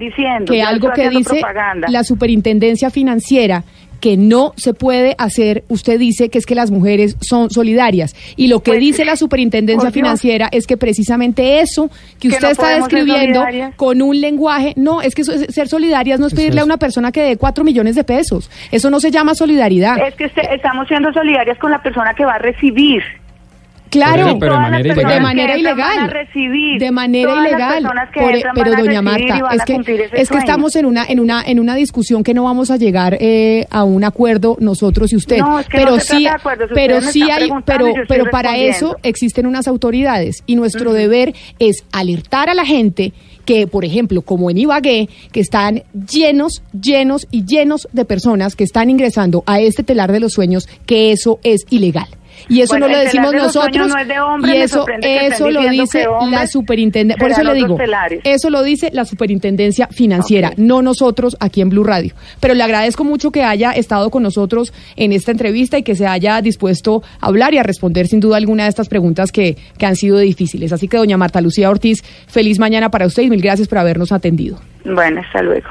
que algo que dice la superintendencia financiera que no se puede hacer, usted dice que es que las mujeres son solidarias. Y lo que pues, dice la superintendencia financiera es que precisamente eso que, usted está describiendo con un lenguaje, no, es que ser solidarias no es pedirle a una persona que dé cuatro millones de pesos. Eso no se llama solidaridad. Es que estamos siendo solidarias con la persona que va a recibir. Claro, pero de manera ilegal. De manera ilegal. de manera ilegal. pero doña Marta, es que es que estamos en una en una en una discusión que no vamos a llegar eh, a un acuerdo nosotros y usted. pero sí, pero sí hay, pero pero para eso existen unas autoridades y nuestro deber es alertar a la gente que, por ejemplo, como en Ibagué, que están llenos, llenos y llenos de personas que están ingresando a este telar de los sueños, que eso es ilegal. Y eso no lo decimos nosotros. y eso, eso lo dice la superintendencia. Por eso le digo, eso lo dice la superintendencia financiera, no nosotros aquí en Blue Radio. Pero le agradezco mucho que haya estado con nosotros en esta entrevista y que se haya dispuesto a hablar y a responder sin duda alguna de estas preguntas que, que han sido difíciles. Así que, doña Marta Lucía Ortiz, feliz mañana para usted y mil gracias por habernos atendido. Bueno, hasta luego.